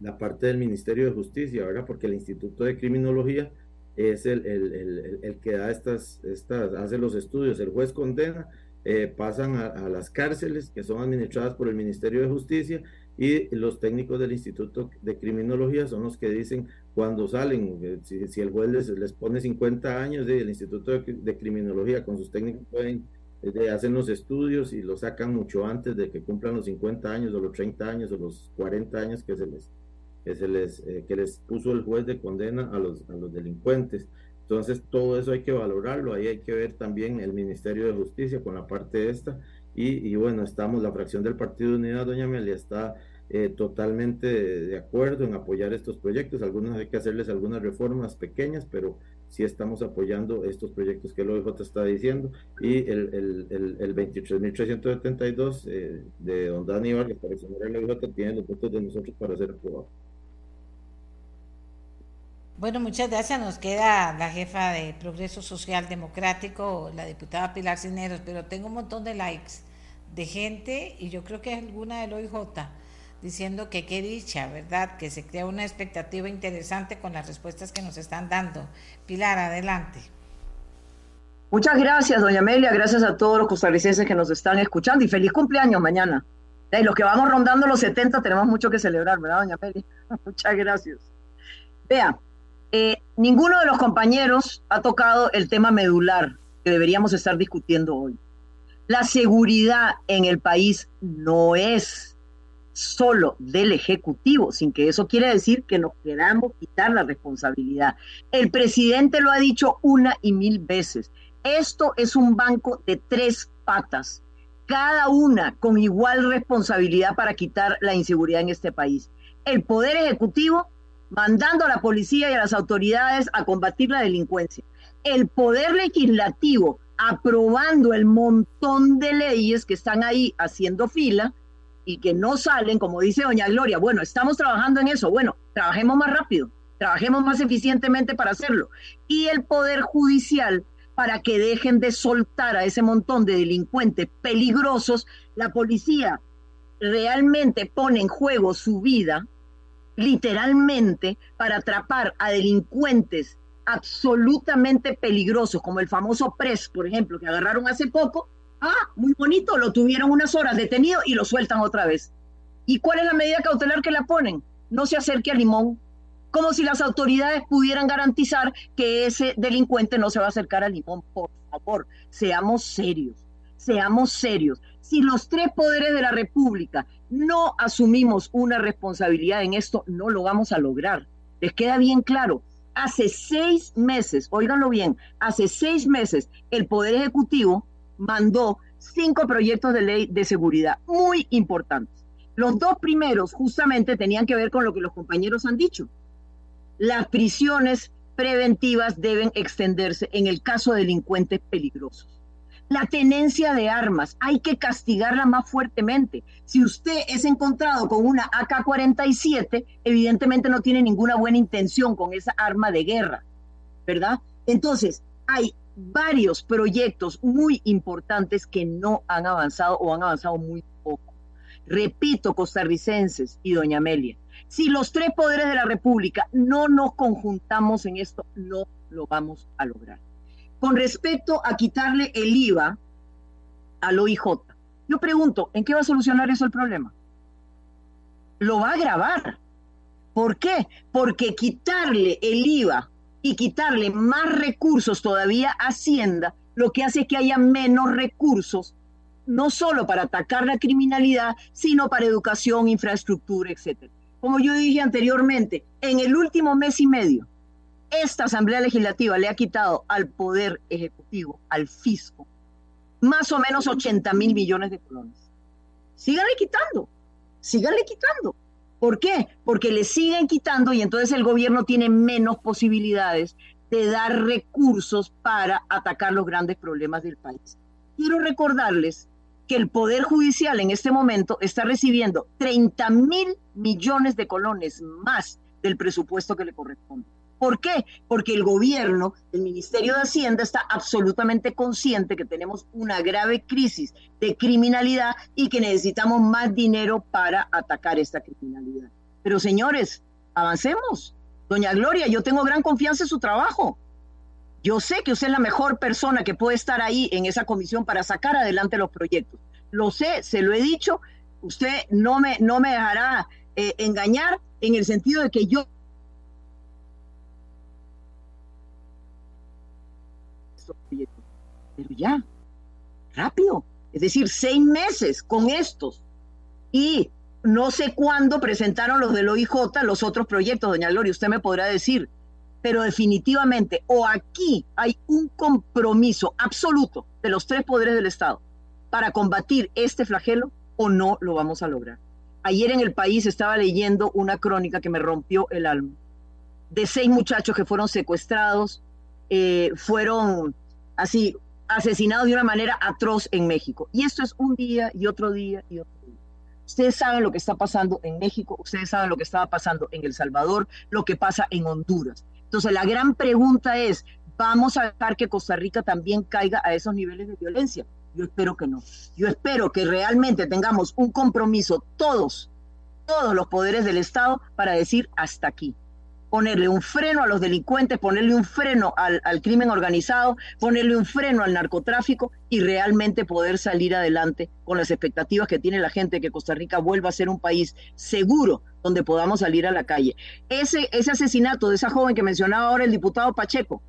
la parte del Ministerio de Justicia, ¿verdad? Porque el Instituto de Criminología es el, el, el, el que da estas, estas, hace los estudios, el juez condena, eh, pasan a, las cárceles que son administradas por el Ministerio de Justicia y los técnicos del Instituto de Criminología son los que dicen cuando salen, eh, si, si el juez les, les, pone 50 años, el Instituto de, Criminología con sus técnicos pueden eh, hacen los estudios y lo sacan mucho antes de que cumplan los 50 años o los 30 años o los 40 años que se les que, se les, eh, que les puso el juez de condena a los, a los delincuentes. Entonces, todo eso hay que valorarlo, ahí hay que ver también el Ministerio de Justicia con la parte esta. Y, y bueno, estamos, la fracción del Partido de Unidad, doña Amelia, está eh, totalmente de, acuerdo en apoyar estos proyectos. Algunos hay que hacerles algunas reformas pequeñas, pero sí estamos apoyando estos proyectos que el OIJ está diciendo. Y el, el, el, el 23.372 eh, de don Dani Vargas para exonerar el OIJ tiene los votos de nosotros para ser aprobado. Bueno, muchas gracias. Nos queda la jefa de Progreso Social Democrático, la diputada Pilar Cineros, pero tengo un montón de likes de gente y yo creo que es alguna del OIJ diciendo que qué dicha, ¿verdad? Que se crea una expectativa interesante con las respuestas que nos están dando. Pilar, adelante. Muchas gracias, doña Amelia. Gracias a todos los costarricenses que nos están escuchando y feliz cumpleaños mañana. Y los que vamos rondando los 70 tenemos mucho que celebrar, ¿verdad, doña Amelia? Muchas gracias. Vea, eh, ninguno de los compañeros ha tocado el tema medular que deberíamos estar discutiendo hoy. La seguridad en el país no es solo del Ejecutivo, sin que eso quiere decir que nos queramos quitar la responsabilidad. El presidente lo ha dicho una y mil veces. Esto es un banco de tres patas, cada una con igual responsabilidad para quitar la inseguridad en este país. El Poder Ejecutivo mandando a la policía y a las autoridades a combatir la delincuencia. El poder legislativo aprobando el montón de leyes que están ahí haciendo fila y que no salen, como dice doña Gloria, bueno, estamos trabajando en eso, bueno, trabajemos más rápido, trabajemos más eficientemente para hacerlo. Y el poder judicial para que dejen de soltar a ese montón de delincuentes peligrosos, la policía realmente pone en juego su vida literalmente para atrapar a delincuentes absolutamente peligrosos, como el famoso Press, por ejemplo, que agarraron hace poco. Ah, muy bonito, lo tuvieron unas horas detenido y lo sueltan otra vez. ¿Y cuál es la medida cautelar que le ponen? No se acerque a Limón, como si las autoridades pudieran garantizar que ese delincuente no se va a acercar a Limón. Por favor, seamos serios, seamos serios. Si los tres poderes de la República no asumimos una responsabilidad en esto, no lo vamos a lograr. Les queda bien claro. Hace seis meses, óiganlo bien, hace seis meses el Poder Ejecutivo mandó cinco proyectos de ley de seguridad muy importantes. Los dos primeros justamente tenían que ver con lo que los compañeros han dicho. Las prisiones preventivas deben extenderse en el caso de delincuentes peligrosos La tenencia de armas, hay que castigarla más fuertemente. Si usted es encontrado con una AK-47, evidentemente no tiene ninguna buena intención con esa arma de guerra, ¿verdad? Entonces, hay varios proyectos muy importantes que no han avanzado o han avanzado muy poco. Repito, costarricenses y doña Amelia, si los tres poderes de la República no nos conjuntamos en esto, no lo vamos a lograr con respecto a quitarle el IVA al OIJ. Yo pregunto, ¿en qué va a solucionar eso el problema? Lo va a agravar. ¿Por qué? Porque quitarle el IVA y quitarle más recursos todavía a Hacienda, lo que hace que haya menos recursos, no solo para atacar la criminalidad, sino para educación, infraestructura, etc. Como yo dije anteriormente, en el último mes y medio, esta Asamblea Legislativa le ha quitado al Poder Ejecutivo, al fisco, más o menos 80 mil millones de colones. Síganle quitando, síganle quitando. ¿Por qué? Porque le siguen quitando y entonces el gobierno tiene menos posibilidades de dar recursos para atacar los grandes problemas del país. Quiero recordarles que el Poder Judicial en este momento está recibiendo 30 mil millones de colones más del presupuesto que le corresponde. ¿Por qué? Porque el gobierno, el Ministerio de Hacienda está absolutamente consciente que tenemos una grave crisis de criminalidad y que necesitamos más dinero para atacar esta criminalidad. Pero señores, avancemos. Doña Gloria, yo tengo gran confianza en su trabajo. Yo sé que usted es la mejor persona que puede estar ahí en esa comisión para sacar adelante los proyectos. Lo sé, se lo he dicho. Usted no me, no me dejará eh, engañar en el sentido de que yo Pero ya, rápido. Es decir, seis meses con estos. Y no sé cuándo presentaron los del OIJ los otros proyectos, doña Gloria, usted me podrá decir. Pero definitivamente, o aquí hay un compromiso absoluto de los tres poderes del Estado para combatir este flagelo, o no lo vamos a lograr. Ayer en el país estaba leyendo una crónica que me rompió el alma, de seis muchachos que fueron secuestrados, eh, fueron así asesinados de una manera atroz en México. Y esto es un día y otro día y otro día. Ustedes saben lo que está pasando en México, ustedes saben lo que estaba pasando en El Salvador, lo que pasa en Honduras. Entonces la gran pregunta es, ¿vamos a dejar que Costa Rica también caiga a esos niveles de violencia? Yo espero que no. Yo espero que realmente tengamos un compromiso todos, todos los poderes del Estado para decir hasta aquí ponerle un freno a los delincuentes, ponerle un freno al, crimen organizado, ponerle un freno al narcotráfico y realmente poder salir adelante con las expectativas que tiene la gente que Costa Rica vuelva a ser un país seguro donde podamos salir a la calle. Ese, ese asesinato de esa joven que mencionaba ahora el diputado Pacheco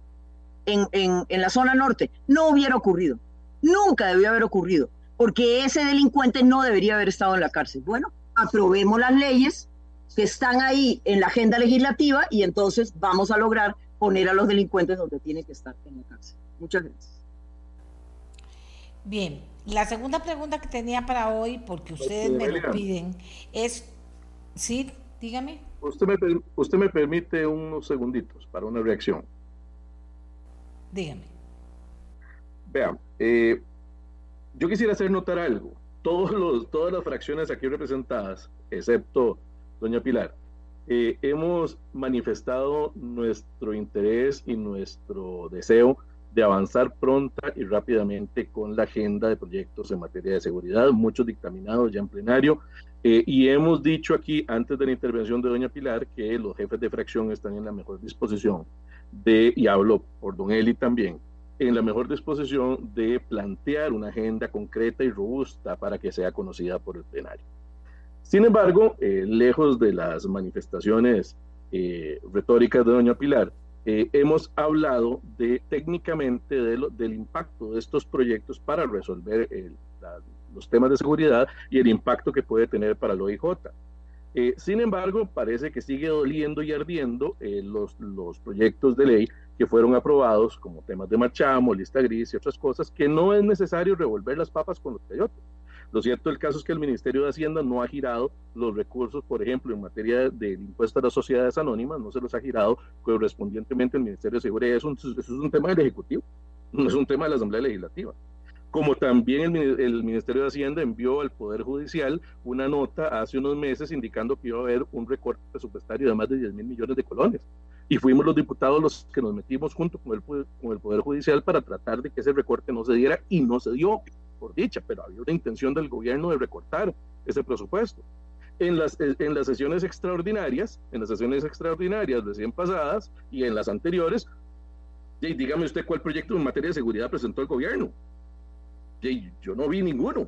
en, en la zona norte no hubiera ocurrido, nunca debió haber ocurrido, porque ese delincuente no debería haber estado en la cárcel. Bueno, aprobemos las leyes que están ahí en la agenda legislativa y entonces vamos a lograr poner a los delincuentes donde tienen que estar en la cárcel. Muchas gracias. Bien, la segunda pregunta que tenía para hoy, porque ustedes me lo piden, es, sí, dígame. Usted me, usted me permite unos segunditos para una reacción. Dígame. Vean, eh, yo quisiera hacer notar algo. Todos los, todas las fracciones aquí representadas, excepto Doña Pilar, eh, hemos manifestado nuestro interés y nuestro deseo de avanzar pronta y rápidamente con la agenda de proyectos en materia de seguridad, muchos dictaminados ya en plenario, eh, y hemos dicho aquí, antes de la intervención de doña Pilar, que los jefes de fracción están en la mejor disposición de, y hablo por don Eli también, en la mejor disposición de plantear una agenda concreta y robusta para que sea conocida por el plenario. Sin embargo, eh, lejos de las manifestaciones eh, retóricas de doña Pilar, eh, hemos hablado técnicamente del impacto de estos proyectos para resolver los temas de seguridad y el impacto que puede tener para el OIJ. sin embargo, parece que sigue doliendo y ardiendo los, los proyectos de ley que fueron aprobados como temas de marchamo, lista gris y otras cosas, que no es necesario revolver las papas con los peyotes lo cierto del caso es que el Ministerio de Hacienda no ha girado los recursos, por ejemplo, en materia del impuesto a las sociedades anónimas, no se los ha girado correspondientemente el Ministerio de Seguridad. Eso es un tema del Ejecutivo, no es un tema de la Asamblea Legislativa. como también el, Ministerio de Hacienda envió al Poder Judicial una nota hace unos meses indicando que iba a haber un recorte presupuestario de más de 10 mil millones de colones. Y fuimos los diputados los que nos metimos junto con el, con el Poder Judicial para tratar de que ese recorte no se diera y no se dio, por dicha, pero había una intención del gobierno de recortar ese presupuesto. En las, en las sesiones extraordinarias, en las sesiones extraordinarias recién pasadas y en las anteriores, dígame usted cuál proyecto en materia de seguridad presentó el gobierno yo no vi ninguno.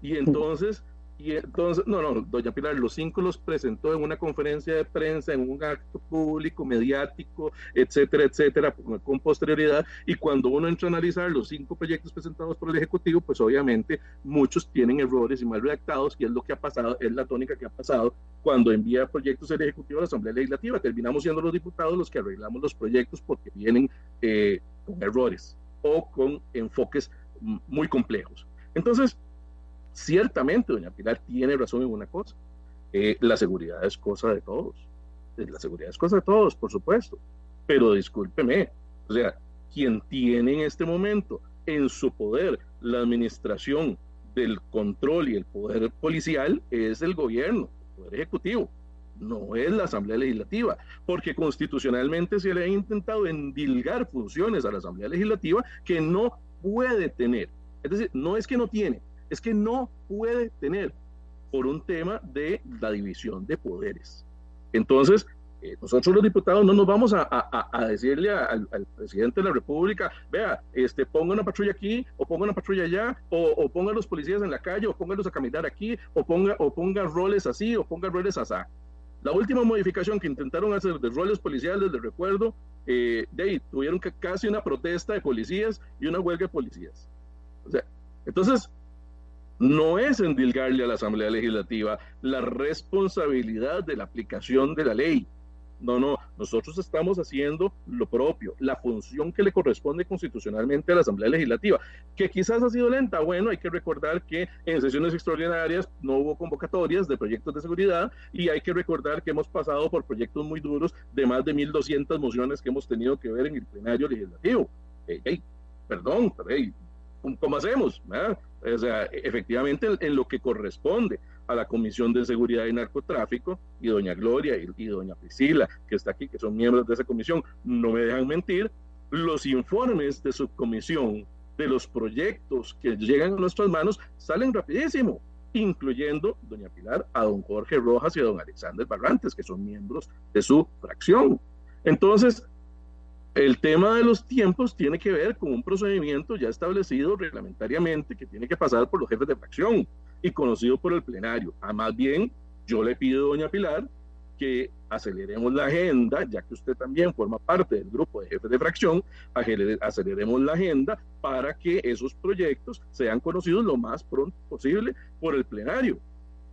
Y entonces, y entonces, no, no, doña Pilar, los cinco los presentó en una conferencia de prensa, en un acto público, mediático, etcétera, etcétera, con posterioridad. Y cuando uno entra a analizar los cinco proyectos presentados por el Ejecutivo, pues obviamente muchos tienen errores y mal redactados, y es lo que ha pasado, es la tónica que ha pasado cuando envía proyectos el Ejecutivo a la Asamblea Legislativa. Terminamos siendo los diputados los que arreglamos los proyectos porque vienen eh, con errores o con enfoques muy complejos. Entonces, ciertamente, doña Pilar tiene razón en una cosa. Eh, la seguridad es cosa de todos. Eh, la seguridad es cosa de todos, por supuesto. Pero discúlpeme, o sea, quien tiene en este momento en su poder la administración del control y el poder policial es el gobierno, el poder ejecutivo, no es la Asamblea Legislativa, porque constitucionalmente se le ha intentado endilgar funciones a la Asamblea Legislativa que no puede tener. Es decir, no es que no tiene, es que no puede tener por un tema de la división de poderes. Entonces, eh, nosotros los diputados no nos vamos a, decirle al, presidente de la República, vea, este, ponga una patrulla aquí, o ponga una patrulla allá, o, o ponga a los policías en la calle, o póngalos a caminar aquí, o ponga, o ponga roles así, o ponga roles así. La última modificación que intentaron hacer de roles policiales, de recuerdo, eh, de ahí, tuvieron que, casi una protesta de policías y una huelga de policías. O sea, entonces, no es endilgarle a la Asamblea Legislativa la responsabilidad de la aplicación de la ley. No, no, nosotros estamos haciendo lo propio, la función que le corresponde constitucionalmente a la Asamblea Legislativa, que quizás ha sido lenta. Bueno, hay que recordar que en sesiones extraordinarias no hubo convocatorias de proyectos de seguridad y hay que recordar que hemos pasado por proyectos muy duros de más de 1.200 mociones que hemos tenido que ver en el plenario legislativo. perdón, ¿cómo hacemos? O sea, efectivamente en lo que corresponde a la Comisión de Seguridad y Narcotráfico y doña Gloria y, doña Priscila, que está aquí, que son miembros de esa comisión, no me dejan mentir, los informes de subcomisión de los proyectos que llegan a nuestras manos salen rapidísimo, incluyendo doña Pilar, a don Jorge Rojas y a don Alexander Barrantes, que son miembros de su fracción. Entonces, el tema de los tiempos tiene que ver con un procedimiento ya establecido reglamentariamente que tiene que pasar por los jefes de fracción y conocido por el plenario. A más bien, yo le pido doña Pilar que aceleremos la agenda, ya que usted también forma parte del grupo de jefes de fracción, aceleremos la agenda para que esos proyectos sean conocidos lo más pronto posible por el plenario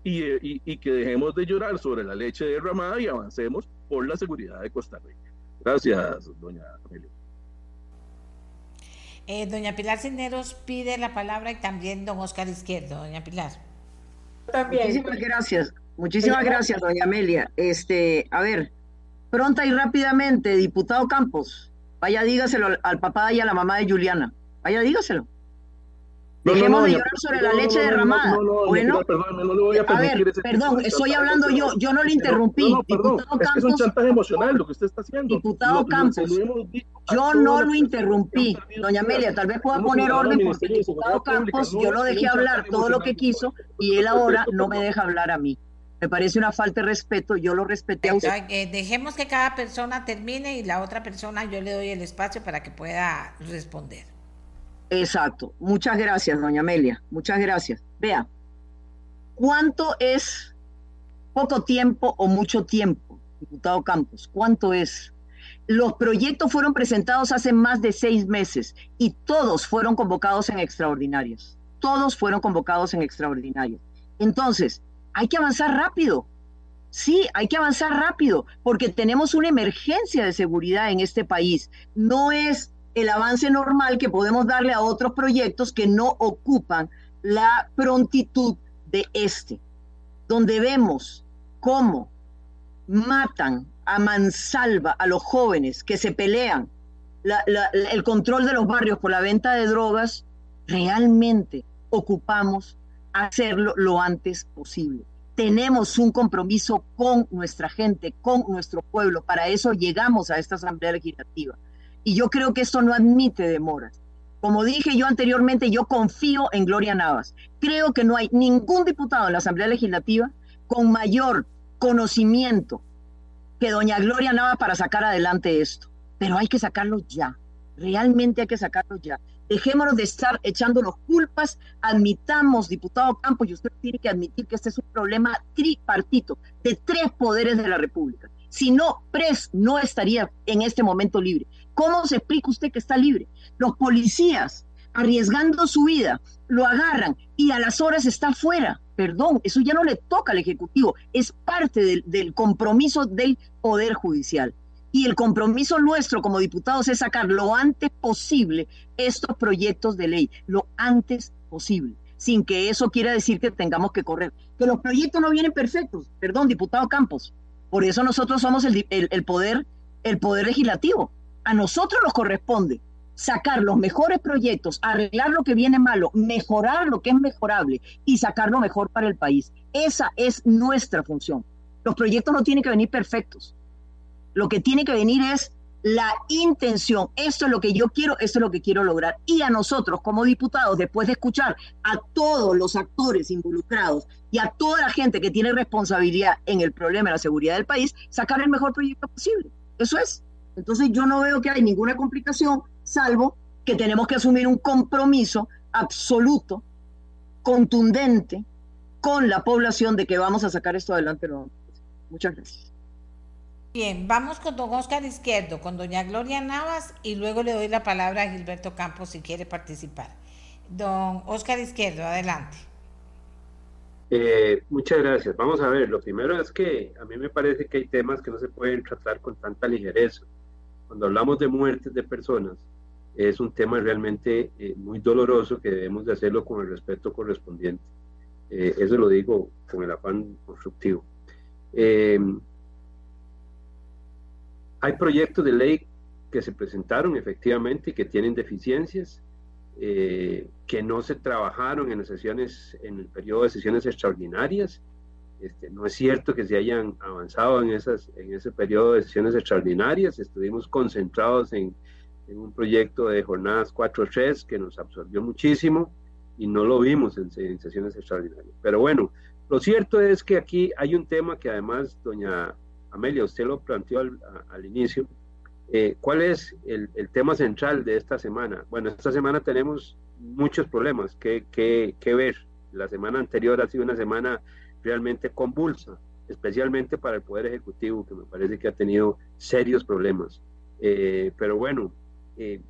y, y que dejemos de llorar sobre la leche derramada y avancemos por la seguridad de Costa Rica. Gracias, doña Amelia. Eh, doña Pilar Cisneros pide la palabra y también don Oscar Izquierdo. Doña Pilar. También. Muchísimas gracias. Muchísimas gracias, doña Amelia. Este, a ver, pronta y rápidamente, diputado Campos, vaya dígaselo al, al papá y a la mamá de Juliana. Vaya dígaselo. Dejemos de llorar sobre la leche derramada. bueno, a, ver, perdón, estoy hablando yo, yo no le interrumpí. diputado Campos, es, un chantaje emocional lo que usted está haciendo. Diputado Campos, yo no lo interrumpí. Doña Amelia, tal vez pueda poner orden porque el diputado Campos, yo lo dejé hablar todo lo que quiso y él ahora no me deja hablar a mí. Me parece una falta de respeto, yo lo respeté a usted. Eh, dejemos que cada persona termine y la otra persona yo le doy el espacio para que pueda responder. Exacto. Muchas gracias, doña Amelia. Muchas gracias. Vea, ¿cuánto es poco tiempo o mucho tiempo, diputado Campos? ¿Cuánto es? Los proyectos fueron presentados hace más de seis meses y todos fueron convocados en extraordinarios. Todos fueron convocados en extraordinarios. Entonces, hay que avanzar rápido. Sí, hay que avanzar rápido porque tenemos una emergencia de seguridad en este país. No es el avance normal que podemos darle a otros proyectos que no ocupan la prontitud de este, donde vemos cómo matan a mansalva a los jóvenes que se pelean el control de los barrios por la venta de drogas, realmente ocupamos hacerlo lo antes posible. Tenemos un compromiso con nuestra gente, con nuestro pueblo. Para eso llegamos a esta Asamblea Legislativa. Y yo creo que esto no admite demoras. Como dije yo anteriormente, yo confío en Gloria Navas. Creo que no hay ningún diputado en la Asamblea Legislativa con mayor conocimiento que doña Gloria Navas para sacar adelante esto. Pero hay que sacarlo ya. Realmente hay que sacarlo ya. Dejémonos de estar echándonos culpas, admitamos, diputado Campos, y usted tiene que admitir que este es un problema tripartito de tres poderes de la República. Si no, PRES no estaría en este momento libre. ¿Cómo se explica usted que está libre? Los policías, arriesgando su vida, lo agarran y a las horas está fuera. Perdón, eso ya no le toca al Ejecutivo, es parte del, compromiso del Poder Judicial. Y el compromiso nuestro como diputados es sacar lo antes posible estos proyectos de ley, lo antes posible, sin que eso quiera decir que tengamos que correr. Que los proyectos no vienen perfectos, perdón, diputado Campos. Por eso nosotros somos el, poder, el poder legislativo. A nosotros nos corresponde sacar los mejores proyectos, arreglar lo que viene malo, mejorar lo que es mejorable y sacar lo mejor para el país. Esa es nuestra función. Los proyectos no tienen que venir perfectos lo que tiene que venir es la intención. Esto es lo que yo quiero, esto es lo que quiero lograr. Y a nosotros como diputados, después de escuchar a todos los actores involucrados y a toda la gente que tiene responsabilidad en el problema de la seguridad del país, sacar el mejor proyecto posible. Eso es. Entonces yo no veo que hay ninguna complicación, salvo que tenemos que asumir un compromiso absoluto, contundente, con la población de que vamos a sacar esto adelante. Muchas gracias. Bien, vamos con don Oscar Izquierdo, con doña Gloria Navas y luego le doy la palabra a Gilberto Campos si quiere participar. Don Oscar Izquierdo, adelante. Eh, muchas gracias. Vamos a ver, lo primero es que a mí me parece que hay temas que no se pueden tratar con tanta ligereza. Cuando hablamos de muertes de personas, es un tema realmente eh, muy doloroso que debemos de hacerlo con el respeto correspondiente. Eh, eso lo digo con el afán constructivo. Hay proyectos de ley que se presentaron efectivamente y que tienen deficiencias, eh, que no se trabajaron en las sesiones, en el periodo de sesiones extraordinarias. Este, no es cierto que se hayan avanzado en, esas, en ese periodo de sesiones extraordinarias. Estuvimos concentrados en, un proyecto de jornadas 4-3 que nos absorbió muchísimo y no lo vimos en, sesiones extraordinarias. Pero bueno, lo cierto es que aquí hay un tema que además doña Amelia, usted lo planteó al, inicio. Eh, ¿Cuál es el, tema central de esta semana? Bueno, esta semana tenemos muchos problemas que, que, ver. La semana anterior ha sido una semana realmente convulsa, especialmente para el Poder Ejecutivo, que me parece que ha tenido serios problemas. Eh, pero bueno, eh,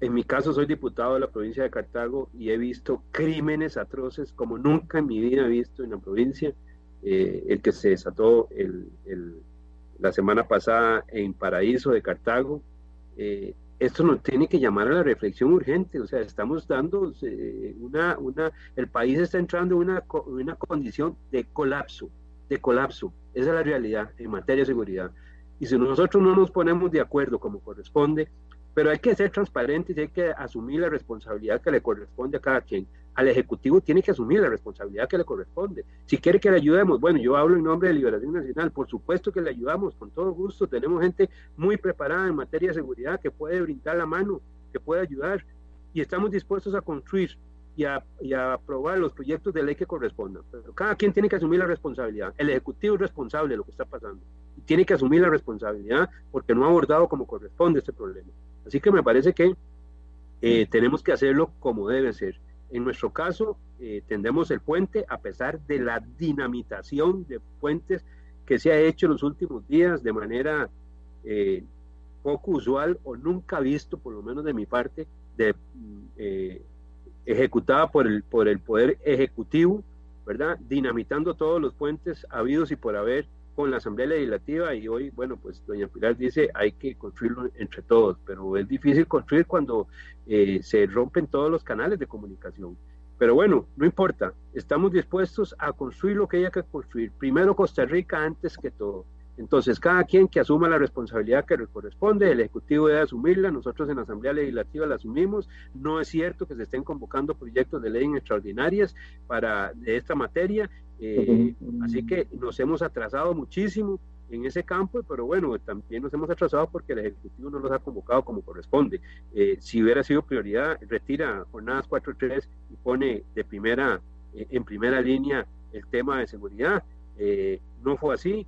en mi caso soy diputado de la provincia de Cartago y he visto crímenes atroces como nunca en mi vida he visto en la provincia eh, el que se desató el, la semana pasada en Paraíso de Cartago. Esto nos tiene que llamar a la reflexión urgente, o sea, estamos dando eh, una, una, el país está entrando en una, una condición de colapso, de colapso, esa es la realidad en materia de seguridad. Y si nosotros no nos ponemos de acuerdo como corresponde, pero hay que ser transparentes y hay que asumir la responsabilidad que le corresponde a cada quien al Ejecutivo tiene que asumir la responsabilidad que le corresponde. Si quiere que le ayudemos, bueno, yo hablo en nombre de Liberación Nacional, por supuesto que le ayudamos, con todo gusto, tenemos gente muy preparada en materia de seguridad que puede brindar la mano, que puede ayudar, y estamos dispuestos a construir y a, aprobar los proyectos de ley que correspondan. Pero cada quien tiene que asumir la responsabilidad. El Ejecutivo es responsable de lo que está pasando y tiene que asumir la responsabilidad porque no ha abordado como corresponde este problema. Así que me parece que eh, tenemos que hacerlo como debe ser en nuestro caso, eh, tendemos el puente a pesar de la dinamitación de puentes que se ha hecho en los últimos días de manera eh, poco usual o nunca visto, por lo menos de mi parte, eh, ejecutada por el, por el Poder Ejecutivo, ¿verdad? Dinamitando todos los puentes habidos y por haber con la Asamblea Legislativa y hoy, bueno, pues doña Pilar dice hay que construirlo entre todos, pero es difícil construir cuando eh, se rompen todos los canales de comunicación. Pero bueno, no importa, estamos dispuestos a construir lo que haya que construir. Primero Costa Rica antes que todo. Entonces, cada quien que asuma la responsabilidad que le corresponde, el Ejecutivo debe asumirla, nosotros en la Asamblea Legislativa la asumimos. No es cierto que se estén convocando proyectos de ley extraordinarias para de esta materia, eh, así que nos hemos atrasado muchísimo en ese campo, pero bueno, también nos hemos atrasado porque el Ejecutivo no los ha convocado como corresponde. Eh, si hubiera sido prioridad, retira jornadas 4.3 y pone de primera, eh, en primera línea el tema de seguridad. no fue así,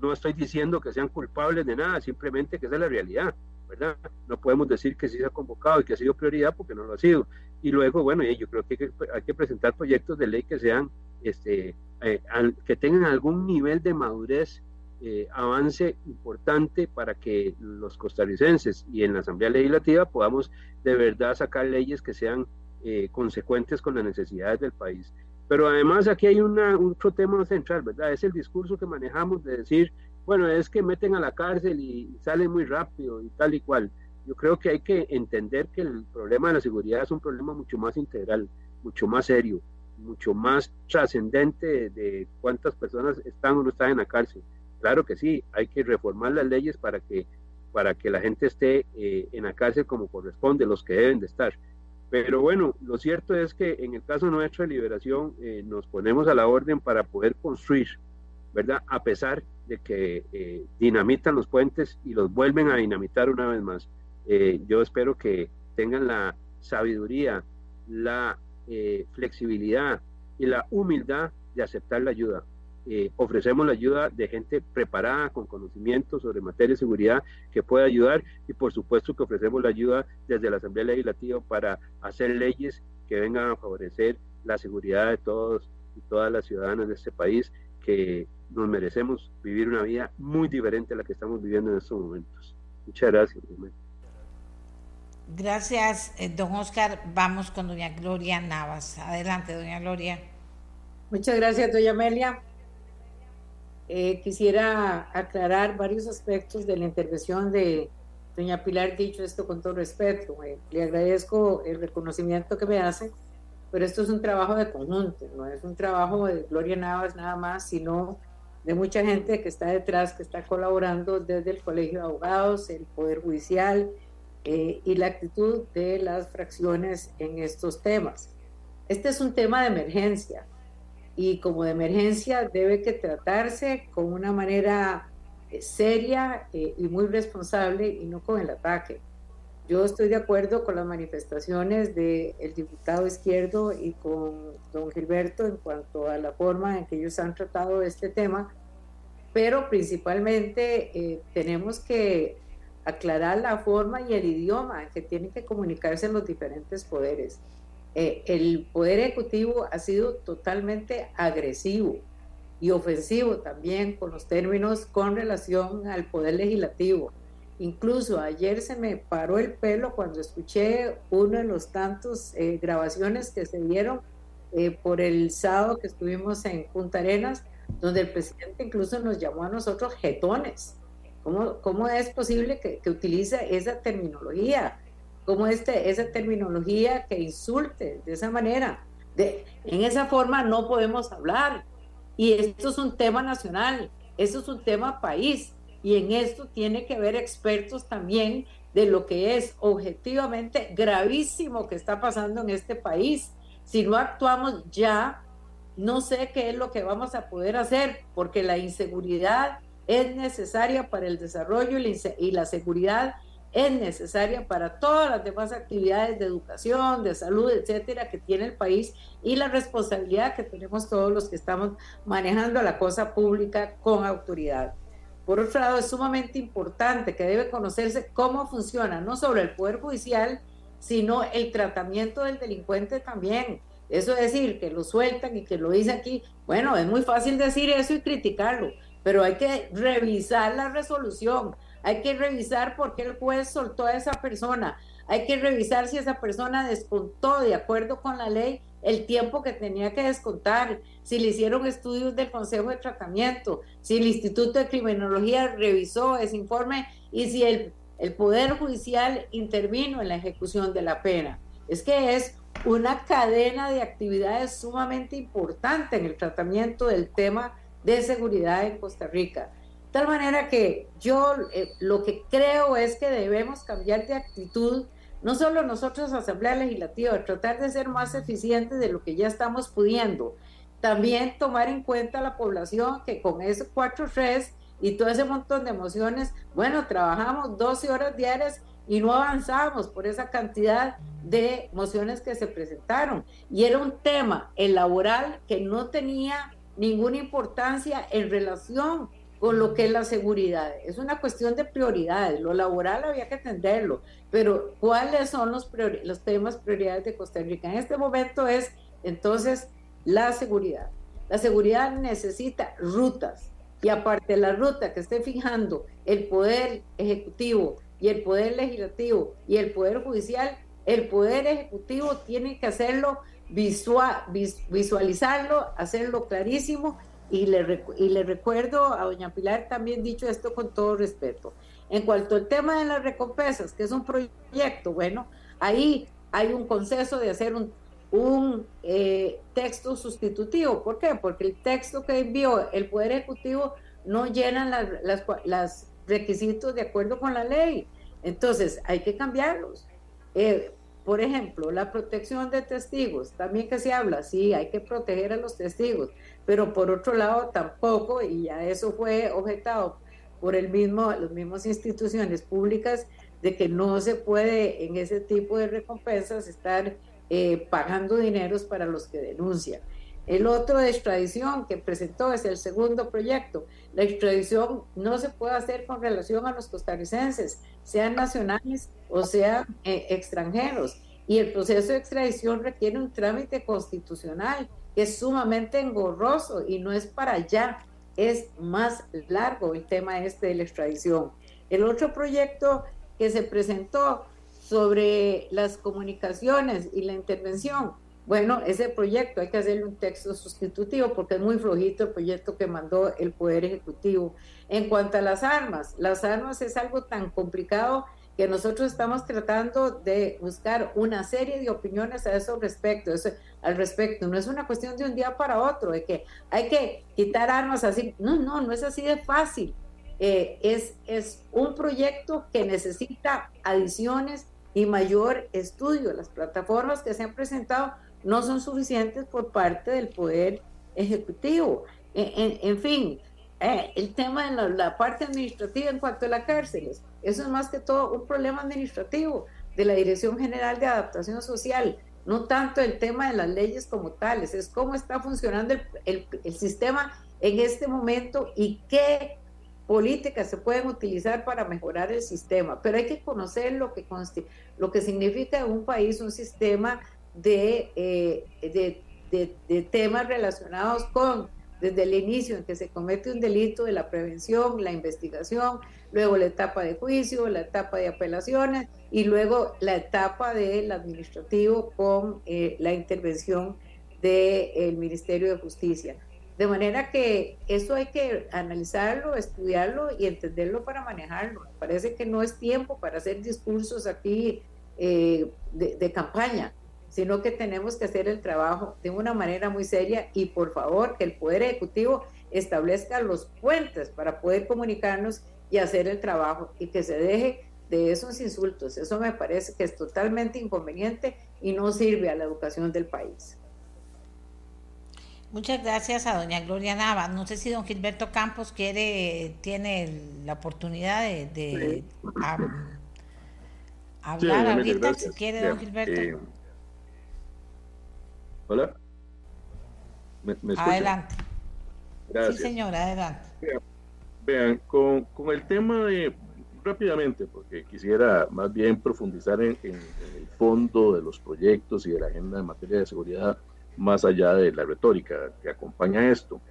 no estoy diciendo que sean culpables de nada, simplemente que esa es la realidad, ¿verdad? No podemos decir que sí se ha convocado y que ha sido prioridad porque no lo ha sido. Y luego, bueno, yo creo que hay que, presentar proyectos de ley que sean, este, eh, que tengan algún nivel de madurez, eh, avance importante para que los costarricenses y en la Asamblea Legislativa podamos de verdad sacar leyes que sean eh, consecuentes con las necesidades del país. Pero además aquí hay una, otro tema central, ¿verdad? Es el discurso que manejamos de decir, bueno, es que meten a la cárcel y salen muy rápido y tal y cual. Yo creo que hay que entender que el problema de la seguridad es un problema mucho más integral, mucho más serio, mucho más trascendente de, cuántas personas están o no están en la cárcel. Claro que sí, hay que reformar las leyes para que, para que la gente esté eh, en la cárcel como corresponde, los que deben de estar pero bueno, lo cierto es que en el caso nuestro de liberación eh, nos ponemos a la orden para poder construir, ¿verdad? A pesar de que eh, dinamitan los puentes y los vuelven a dinamitar una vez más. Eh, yo espero que tengan la sabiduría, la flexibilidad y la humildad de aceptar la ayuda. Eh, ofrecemos la ayuda de gente preparada, con conocimiento sobre materia de seguridad, que pueda ayudar y por supuesto que ofrecemos la ayuda desde la Asamblea Legislativa para hacer leyes que vengan a favorecer la seguridad de todos y todas las ciudadanas de este país, que nos merecemos vivir una vida muy diferente a la que estamos viviendo en estos momentos. Muchas gracias. Gracias, eh, don Oscar. Vamos con doña Gloria Navas. Adelante, doña Gloria. Muchas gracias, doña Amelia. Eh, quisiera aclarar varios aspectos de la intervención de doña Pilar, dicho esto con todo respeto. Eh, le agradezco el reconocimiento que me hace, pero esto es un trabajo de conjunto, no es un trabajo de Gloria Navas nada más, sino de mucha gente que está detrás, que está colaborando desde el Colegio de Abogados, el Poder Judicial eh, y la actitud de las fracciones en estos temas. Este es un tema de emergencia, y como de emergencia debe que tratarse con una manera eh, seria eh, y muy responsable y no con el ataque. Yo estoy de acuerdo con las manifestaciones del diputado izquierdo y con don Gilberto en cuanto a la forma en que ellos han tratado este tema, pero principalmente eh, tenemos que aclarar la forma y el idioma en que tienen que comunicarse los diferentes poderes. Eh, el Poder Ejecutivo ha sido totalmente agresivo y ofensivo también con los términos con relación al Poder Legislativo. Incluso ayer se me paró el pelo cuando escuché uno de los tantos eh, grabaciones que se dieron eh, por el sábado que estuvimos en Punta Arenas, donde el presidente incluso nos llamó a nosotros jetones. ¿Cómo, cómo es posible que, que utilice esa terminología? Como este, esa terminología que insulte de esa manera. De, en esa forma no podemos hablar. Y esto es un tema nacional, esto es un tema país. Y en esto tiene que haber expertos también de lo que es objetivamente gravísimo que está pasando en este país. Si no actuamos ya, no sé qué es lo que vamos a poder hacer, porque la inseguridad es necesaria para el desarrollo y la seguridad es necesaria para todas las demás actividades de educación, de salud, etcétera, que tiene el país y la responsabilidad que tenemos todos los que estamos manejando la cosa pública con autoridad. Por otro lado, es sumamente importante que debe conocerse cómo funciona, no solo el Poder Judicial, sino el tratamiento del delincuente también. Eso es decir, que lo sueltan y que lo dice aquí. Bueno, es muy fácil decir eso y criticarlo, pero hay que revisar la resolución, hay que revisar por qué el juez soltó a esa persona. Hay que revisar si esa persona descontó de acuerdo con la ley el tiempo que tenía que descontar, si le hicieron estudios del Consejo de Tratamiento, si el Instituto de Criminología revisó ese informe y si el, el Poder Judicial intervino en la ejecución de la pena. Es que es una cadena de actividades sumamente importante en el tratamiento del tema de seguridad en Costa Rica. Tal manera que yo eh, lo que creo es que debemos cambiar de actitud, no solo nosotros, Asamblea Legislativa, tratar de ser más eficientes de lo que ya estamos pudiendo, también tomar en cuenta la población que con esos cuatro tres y todo ese montón de emociones, bueno, trabajamos 12 horas diarias y no avanzamos por esa cantidad de mociones que se presentaron. Y era un tema, el laboral, que no tenía ninguna importancia en relación con lo que es la seguridad. Es una cuestión de prioridades. Lo laboral había que atenderlo, pero ¿cuáles son los, los temas prioridades de Costa Rica? En este momento es entonces la seguridad. La seguridad necesita rutas y aparte de la ruta que esté fijando el poder ejecutivo y el poder legislativo y el poder judicial, el poder ejecutivo tiene que hacerlo visual, visualizarlo, hacerlo clarísimo y le, y le recuerdo a doña Pilar también dicho esto con todo respeto. En cuanto al tema de las recompensas, que es un proyecto, bueno, ahí hay un consenso de hacer un, un eh, texto sustitutivo. ¿Por qué? Porque el texto que envió el Poder Ejecutivo no llena las, las, requisitos de acuerdo con la ley. Entonces, hay que cambiarlos. Eh, por ejemplo, la protección de testigos, también que se habla, sí, hay que proteger a los testigos, pero por otro lado tampoco, y ya eso fue objetado por el mismo, las mismas instituciones públicas, de que no se puede en ese tipo de recompensas estar eh, pagando dineros para los que denuncian. El otro de extradición que presentó es el segundo proyecto. La extradición no se puede hacer con relación a los costarricenses, sean nacionales o sean eh, extranjeros. Y el proceso de extradición requiere un trámite constitucional es sumamente engorroso y no es para allá, es más largo el tema este de la extradición. El otro proyecto que se presentó sobre las comunicaciones y la intervención, bueno, ese proyecto hay que hacerle un texto sustitutivo porque es muy flojito el proyecto que mandó el Poder Ejecutivo. En cuanto a las armas, las armas es algo tan complicado que nosotros estamos tratando de buscar una serie de opiniones a eso respecto, eso, al respecto. No es una cuestión de un día para otro, de que hay que quitar armas así. No, no, no es así de fácil. Eh, es, es un proyecto que necesita adiciones y mayor estudio. Las plataformas que se han presentado no son suficientes por parte del Poder Ejecutivo. En, fin, eh, el tema de la, parte administrativa en cuanto a las cárceles eso es más que todo un problema administrativo de la Dirección General de Adaptación Social, no tanto el tema de las leyes como tales, es cómo está funcionando el, sistema en este momento y qué políticas se pueden utilizar para mejorar el sistema. Pero hay que conocer lo que, lo que significa en un país un sistema de, eh, de, de temas relacionados con desde el inicio en que se comete un delito de la prevención, la investigación, luego la etapa de juicio, la etapa de apelaciones y luego la etapa del administrativo con eh, la intervención del Ministerio de Justicia. De manera que eso hay que analizarlo, estudiarlo y entenderlo para manejarlo. parece que no es tiempo para hacer discursos aquí eh, de campaña sino que tenemos que hacer el trabajo de una manera muy seria y por favor que el Poder Ejecutivo establezca los puentes para poder comunicarnos y hacer el trabajo y que se deje de esos insultos. Eso me parece que es totalmente inconveniente y no sirve a la educación del país. Muchas gracias a doña Gloria Nava. No sé si don Gilberto Campos quiere, tiene la oportunidad de, hablar ahorita, si quiere, don Gilberto. Eh, Hola. adelante. Gracias. Sí, señora, adelante. Vean, con, el tema de, rápidamente, porque quisiera más bien profundizar en, el fondo de los proyectos y de la agenda en materia de seguridad, más allá de la retórica que acompaña esto.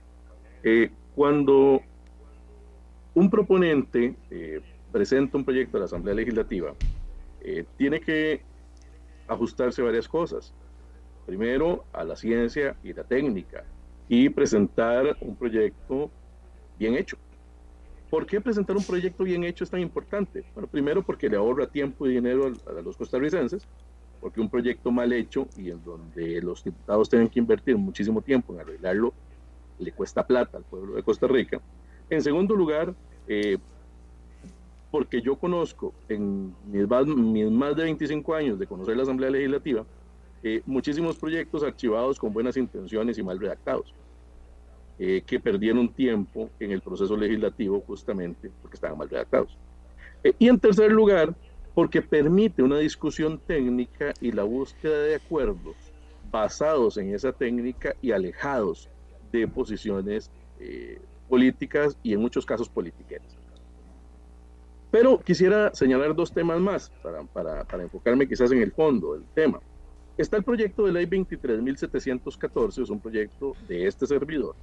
Eh, cuando un proponente eh, presenta un proyecto a la Asamblea Legislativa, eh, tiene que ajustarse varias cosas primero a la ciencia y la técnica y presentar un proyecto bien hecho. ¿Por qué presentar un proyecto bien hecho es tan importante? Bueno, primero porque le ahorra tiempo y dinero a, los costarricenses, porque un proyecto mal hecho y en donde los diputados tienen que invertir muchísimo tiempo en arreglarlo, le cuesta plata al pueblo de Costa Rica. En segundo lugar, eh, porque yo conozco en mis más, de 25 años de conocer la Asamblea Legislativa, eh, muchísimos proyectos archivados con buenas intenciones y mal redactados, eh, que perdieron tiempo en el proceso legislativo justamente porque estaban mal redactados. y en tercer lugar, porque permite una discusión técnica y la búsqueda de acuerdos basados en esa técnica y alejados de posiciones eh, políticas y en muchos casos politiqueras. Pero quisiera señalar dos temas más para, para, para, enfocarme quizás en el fondo del tema. Está el proyecto de ley 23.714, es un proyecto de este servidor,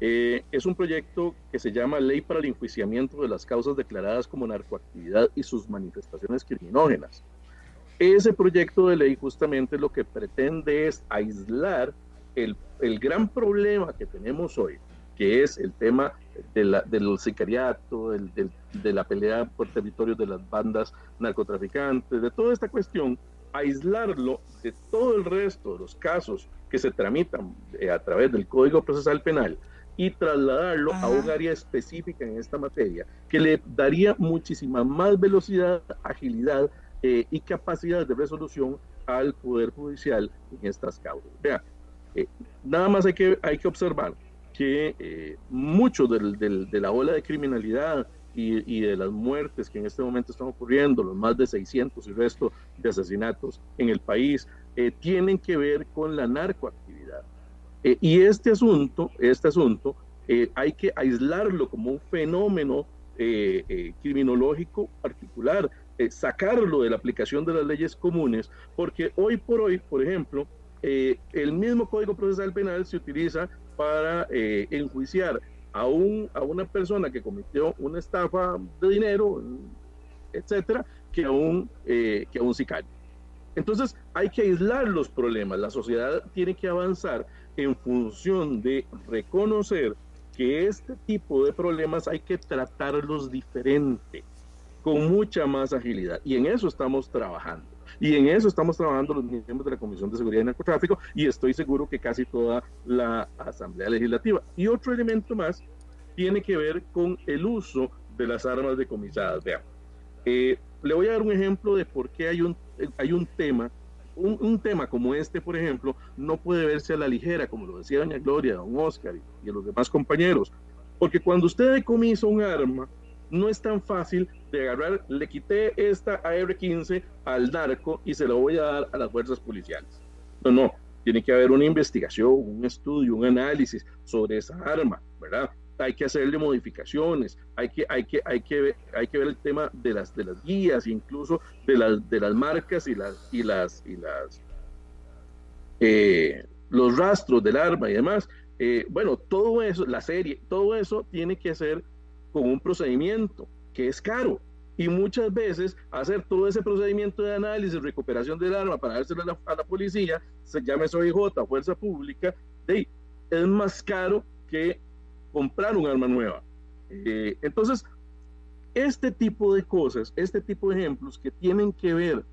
eh, es un proyecto que se llama Ley para el Enjuiciamiento de las Causas Declaradas como Narcoactividad y sus Manifestaciones Criminógenas. Ese proyecto de ley justamente lo que pretende es aislar el, el gran problema que tenemos hoy, que es el tema de del sicariato, del, de la pelea por territorios de las bandas narcotraficantes, de toda esta cuestión, aislarlo de todo el resto de los casos que se tramitan eh, a través del Código Procesal Penal y trasladarlo a un área específica en esta materia, que le daría muchísima más velocidad, agilidad eh, y capacidad de resolución al Poder Judicial en estas causas. Vea, eh, nada más hay que, hay que observar que eh, mucho del, de la ola de criminalidad y, y, de las muertes que en este momento están ocurriendo, los más de 600 y resto de asesinatos en el país, tienen que ver con la narcoactividad. Eh, y este asunto, este asunto eh, hay que aislarlo como un fenómeno eh, criminológico particular, sacarlo de la aplicación de las leyes comunes, porque hoy por hoy, por ejemplo, el mismo Código Procesal Penal se utiliza para enjuiciar a, un, a una persona que cometió una estafa de dinero, etcétera, que a un, que a un sicario. Entonces hay que aislar los problemas, la sociedad tiene que avanzar en función de reconocer que este tipo de problemas hay que tratarlos diferente, con mucha más agilidad. Y en eso estamos trabajando. Y en eso estamos trabajando los miembros de la Comisión de Seguridad y Narcotráfico y estoy seguro que casi toda la Asamblea Legislativa. Y otro elemento más tiene que ver con el uso de las armas decomisadas. Vean, eh, le voy a dar un ejemplo de por qué hay un, hay un tema un, tema como este, por ejemplo, no puede verse a la ligera, como lo decía doña Gloria, don Oscar y, y los demás compañeros, porque cuando usted decomisa un arma, no es tan fácil de agarrar, le quité esta AR-15 al narco y se la voy a dar a las fuerzas policiales. No, no, tiene que haber una investigación, un estudio, un análisis sobre esa arma, ¿verdad? Hay que hacerle modificaciones, hay que, hay que, hay que, ver, hay que ver el tema de las, de las guías, incluso de las, de las marcas y las, y las, y las eh, los rastros del arma y demás. Eh, bueno, todo eso, la serie, todo eso tiene que hacer con un procedimiento que es caro. Y muchas veces hacer todo ese procedimiento de análisis, recuperación del arma para dárselo a la, a la policía, se llame SOIJ, Fuerza Pública, de, es más caro que comprar un arma nueva. Eh, entonces, este tipo de cosas, este tipo de ejemplos que tienen que ver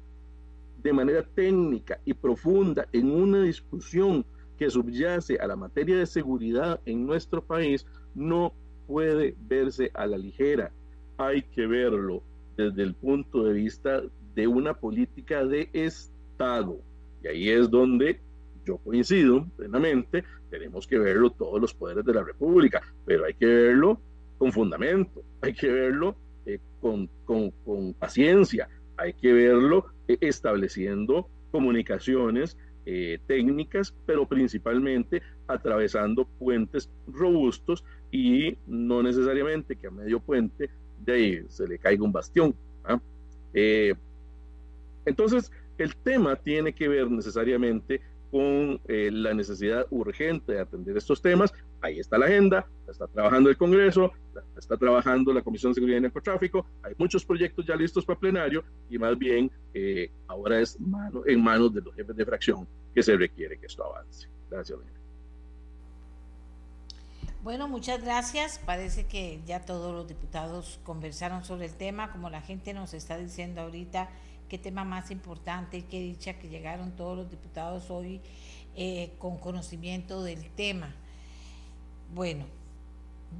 de manera técnica y profunda en una discusión que subyace a la materia de seguridad en nuestro país, no puede verse a la ligera. Hay que verlo desde el punto de vista de una política de Estado. Y ahí es donde yo coincido plenamente, tenemos que verlo todos los poderes de la República, pero hay que verlo con fundamento, hay que verlo eh, con, con, paciencia, hay que verlo eh, estableciendo comunicaciones eh, técnicas, pero principalmente atravesando puentes robustos y no necesariamente que a medio puente se le caiga un bastión. ¿ah? entonces, el tema tiene que ver necesariamente con eh, la necesidad urgente de atender estos temas. Ahí está la agenda, está trabajando el Congreso, está trabajando la Comisión de Seguridad y Narcotráfico, hay muchos proyectos ya listos para plenario y más bien eh, ahora es en manos de los jefes de fracción que se requiere que esto avance. Gracias, Bueno, muchas gracias. Parece que ya todos los diputados conversaron sobre el tema, como la gente nos está diciendo ahorita qué tema más importante y qué dicha que llegaron todos los diputados hoy eh, con conocimiento del tema. Bueno,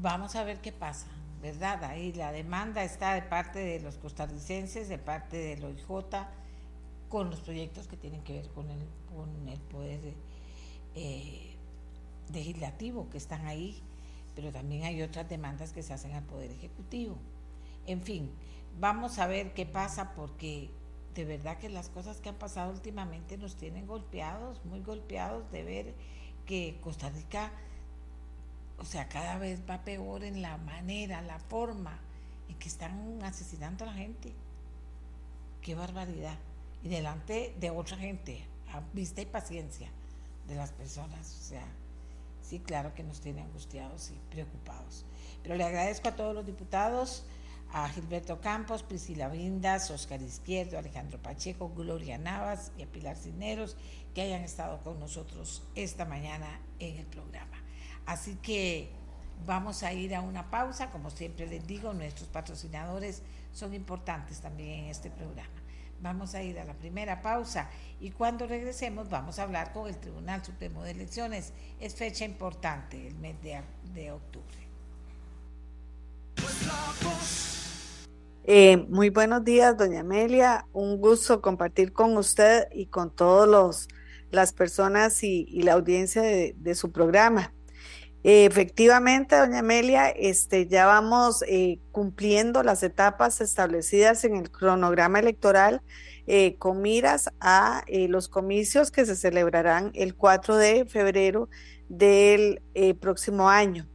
vamos a ver qué pasa, ¿verdad? Ahí la demanda está de parte de los costarricenses, de parte del OIJ, con los proyectos que tienen que ver con el, con el poder eh, legislativo que están ahí, pero también hay otras demandas que se hacen al poder ejecutivo. En fin, vamos a ver qué pasa porque de verdad que las cosas que han pasado últimamente nos tienen golpeados, muy golpeados de ver que Costa Rica, o sea, cada vez va peor en la manera, la forma en que están asesinando a la gente. Qué barbaridad. Y delante de otra gente, a vista y paciencia de las personas. O sea, sí, claro que nos tiene angustiados y preocupados. Pero le agradezco a todos los diputados a Gilberto Campos, Priscila Vindas, Oscar Izquierdo, Alejandro Pacheco, Gloria Navas y a Pilar Cineros que hayan estado con nosotros esta mañana en el programa. Así que vamos a ir a una pausa, como siempre les digo, nuestros patrocinadores son importantes también en este programa. Vamos a ir a la primera pausa y cuando regresemos vamos a hablar con el Tribunal Supremo de Elecciones. Es fecha importante, el mes de, de octubre. Eh, muy buenos días, doña Amelia. Un gusto compartir con usted y con todas las personas y, la audiencia de, su programa. Eh, efectivamente, doña Amelia, este, ya vamos eh, cumpliendo las etapas establecidas en el cronograma electoral con miras a los comicios que se celebrarán el 4 de febrero del próximo año.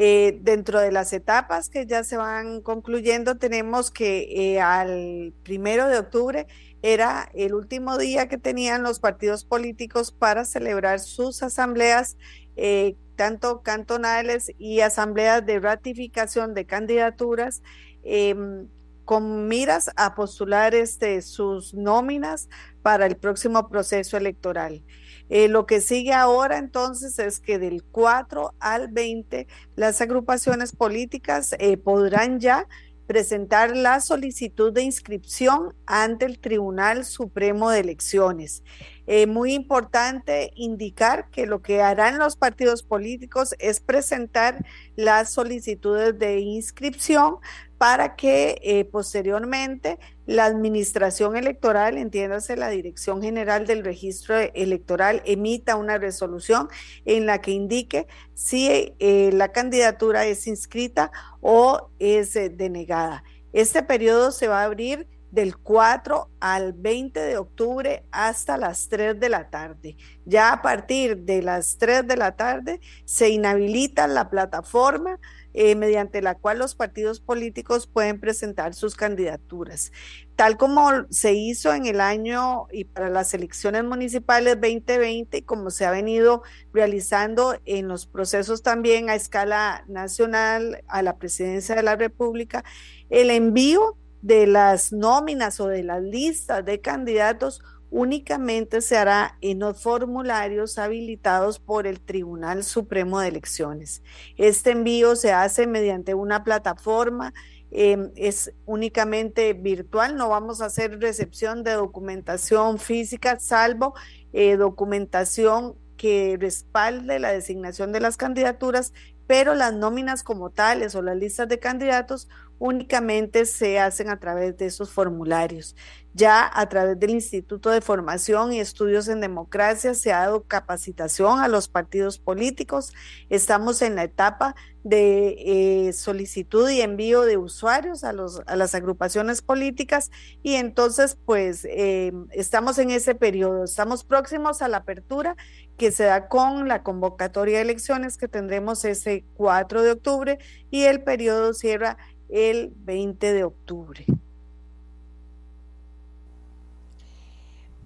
Eh, dentro de las etapas que ya se van concluyendo, tenemos que eh, al primero de octubre era el último día que tenían los partidos políticos para celebrar sus asambleas, eh, tanto cantonales y asambleas de ratificación de candidaturas em, con miras a postular este, sus nóminas para el próximo proceso electoral. Eh, lo que sigue ahora entonces es que del 4 al 20 las agrupaciones políticas eh, podrán ya presentar la solicitud de inscripción ante el Tribunal Supremo de Elecciones. Eh, muy importante indicar que lo que harán los partidos políticos es presentar las solicitudes de inscripción para que eh, posteriormente la administración electoral, entiéndase la Dirección General del Registro Electoral, emita una resolución en la que indique si eh, la candidatura es inscrita o es eh, denegada. Este periodo se va a abrir del 4 al 20 de octubre hasta las 3 de la tarde. Ya a partir de las 3 de la tarde se inhabilita la plataforma eh, mediante la cual los partidos políticos pueden presentar sus candidaturas. Tal como se hizo en el año y para las elecciones municipales 2020 y como se ha venido realizando en los procesos también a escala nacional a la presidencia de la República, el envío de las nóminas o de las listas de candidatos únicamente se hará en los formularios habilitados por el Tribunal Supremo de Elecciones. Este envío se hace mediante una plataforma, em, es únicamente virtual, no vamos a hacer recepción de documentación física, salvo eh, documentación que respalde la designación de las candidaturas, pero las nóminas como tales o las listas de candidatos únicamente se hacen a través de esos formularios. Ya a través del Instituto de Formación y Estudios en Democracia se ha dado capacitación a los partidos políticos. Estamos en la etapa de eh, solicitud y envío de usuarios a, los, a las agrupaciones políticas y entonces pues eh, estamos en ese periodo, estamos próximos a la apertura que se da con la convocatoria de elecciones que tendremos ese 4 de octubre y el periodo cierra el 20 de octubre.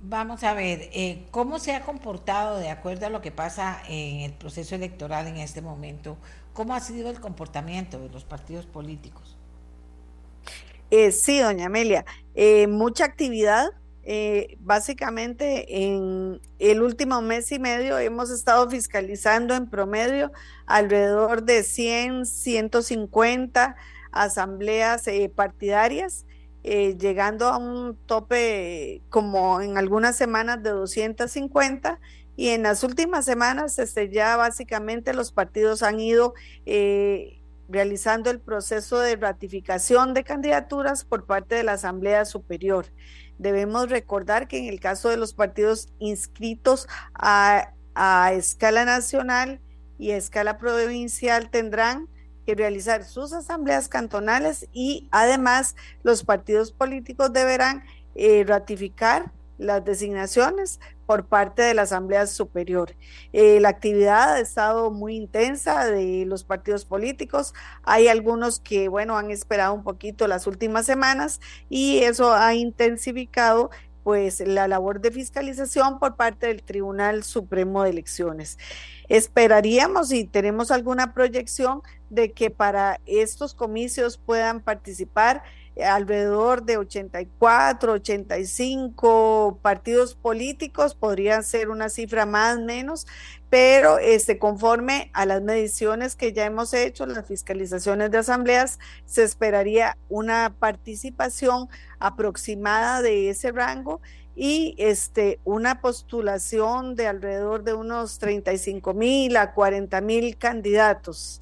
Vamos a ver, eh, ¿cómo se ha comportado de acuerdo a lo que pasa en el proceso electoral en este momento? ¿Cómo ha sido el comportamiento de los partidos políticos? Eh, sí, doña Amelia, eh, mucha actividad. básicamente en el último mes y medio hemos estado fiscalizando en promedio alrededor de 100, 150 asambleas partidarias eh, llegando a un tope como en algunas semanas de 250 y en las últimas semanas este, ya básicamente los partidos han ido eh, realizando el proceso de ratificación de candidaturas por parte de la Asamblea Superior. Debemos recordar que en el caso de los partidos inscritos a, a escala nacional y a escala provincial tendrán que realizar sus asambleas cantonales y además los partidos políticos deberán eh, ratificar las designaciones por parte de la Asamblea Superior. Eh, la actividad ha estado muy intensa de los partidos políticos. Hay algunos que, bueno, han esperado un poquito las últimas semanas y eso ha intensificado pues la labor de fiscalización por parte del Tribunal Supremo de Elecciones. Esperaríamos y tenemos alguna proyección de que para estos comicios puedan participar alrededor de 84, 85 partidos políticos, podría ser una cifra más o menos, pero este, conforme a las mediciones que ya hemos hecho, las fiscalizaciones de asambleas, se esperaría una participación aproximada de ese rango y este, una postulación de alrededor de unos 35 mil a 40 mil candidatos.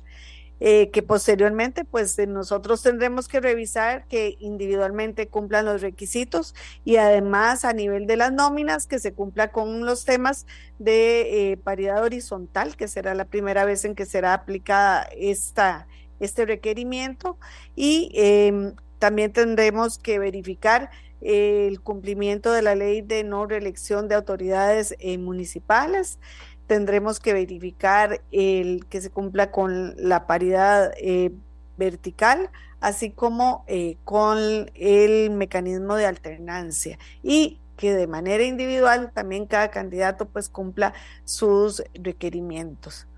Eh, que posteriormente pues nosotros tendremos que revisar que individualmente cumplan los requisitos y además a nivel de las nóminas que se cumpla con los temas de eh, paridad horizontal, que será la primera vez en que será aplicada esta, este requerimiento y em, también tendremos que verificar el cumplimiento de la ley de no reelección de autoridades municipales tendremos que verificar el que se cumpla con la paridad eh, vertical, así como eh, con el mecanismo de alternancia y que de manera individual también cada candidato pues cumpla sus requerimientos.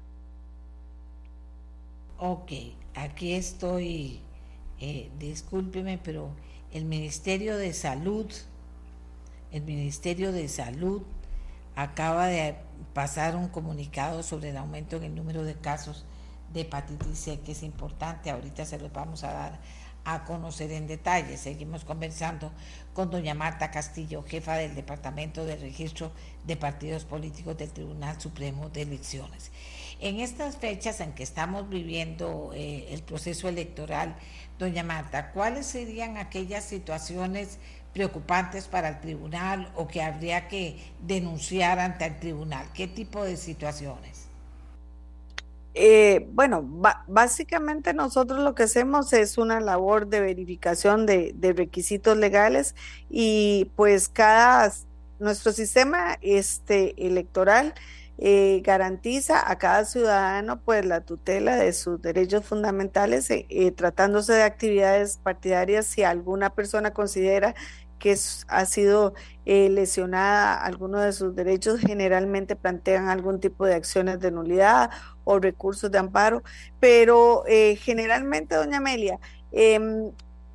Ok, aquí estoy, eh, discúlpeme, pero el Ministerio de Salud, el Ministerio de Salud acaba de pasar un comunicado sobre el aumento en el número de casos de hepatitis C, que es importante. Ahorita se los vamos a dar a conocer en detalle. Seguimos conversando con doña Marta Castillo, jefa del Departamento de Registro de Partidos Políticos del Tribunal Supremo de Elecciones. En estas fechas en que estamos viviendo eh, el proceso electoral, doña Marta, ¿cuáles serían aquellas situaciones preocupantes para el tribunal o que habría que denunciar ante el tribunal? ¿Qué tipo de situaciones? Eh, bueno, básicamente nosotros lo que hacemos es una labor de verificación de, de, requisitos legales y pues cada, nuestro sistema este, electoral eh, garantiza a cada ciudadano pues la tutela de sus derechos fundamentales, eh, tratándose de actividades partidarias si alguna persona considera que ha sido eh, lesionada alguno de sus derechos, generalmente plantean algún tipo de acciones de nulidad o recursos de amparo, pero eh, generalmente, doña Amelia, em,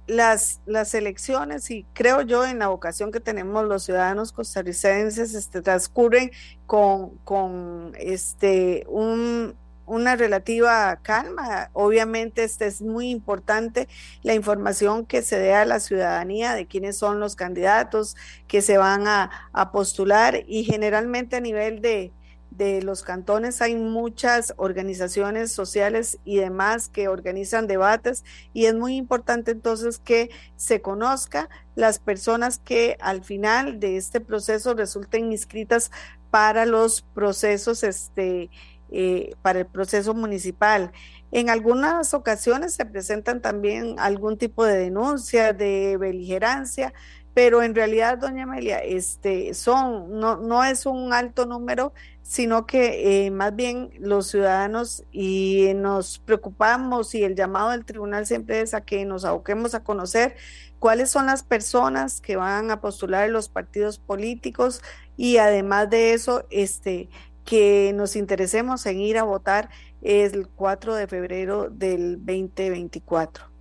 las, las elecciones, y creo yo en la vocación que tenemos los ciudadanos costarricenses, este, transcurren con, con este, un, una relativa calma. Obviamente, este es muy importante la información que se dé a la ciudadanía de quiénes son los candidatos que se van a, postular y generalmente a nivel de, de los cantones hay muchas organizaciones sociales y demás que organizan debates y es muy importante entonces que se conozca las personas que al final de este proceso resulten inscritas para los procesos este eh, para el proceso municipal. En algunas ocasiones se presentan también algún tipo de denuncia de beligerancia, pero en realidad, doña Amelia, este, son, no, no es un alto número, sino que eh, más bien los ciudadanos y nos preocupamos y el llamado del tribunal siempre es a que nos aboquemos a conocer cuáles son las personas que van a postular los partidos políticos y además de eso, este, que nos interesemos en ir a votar el 4 de febrero del 2024.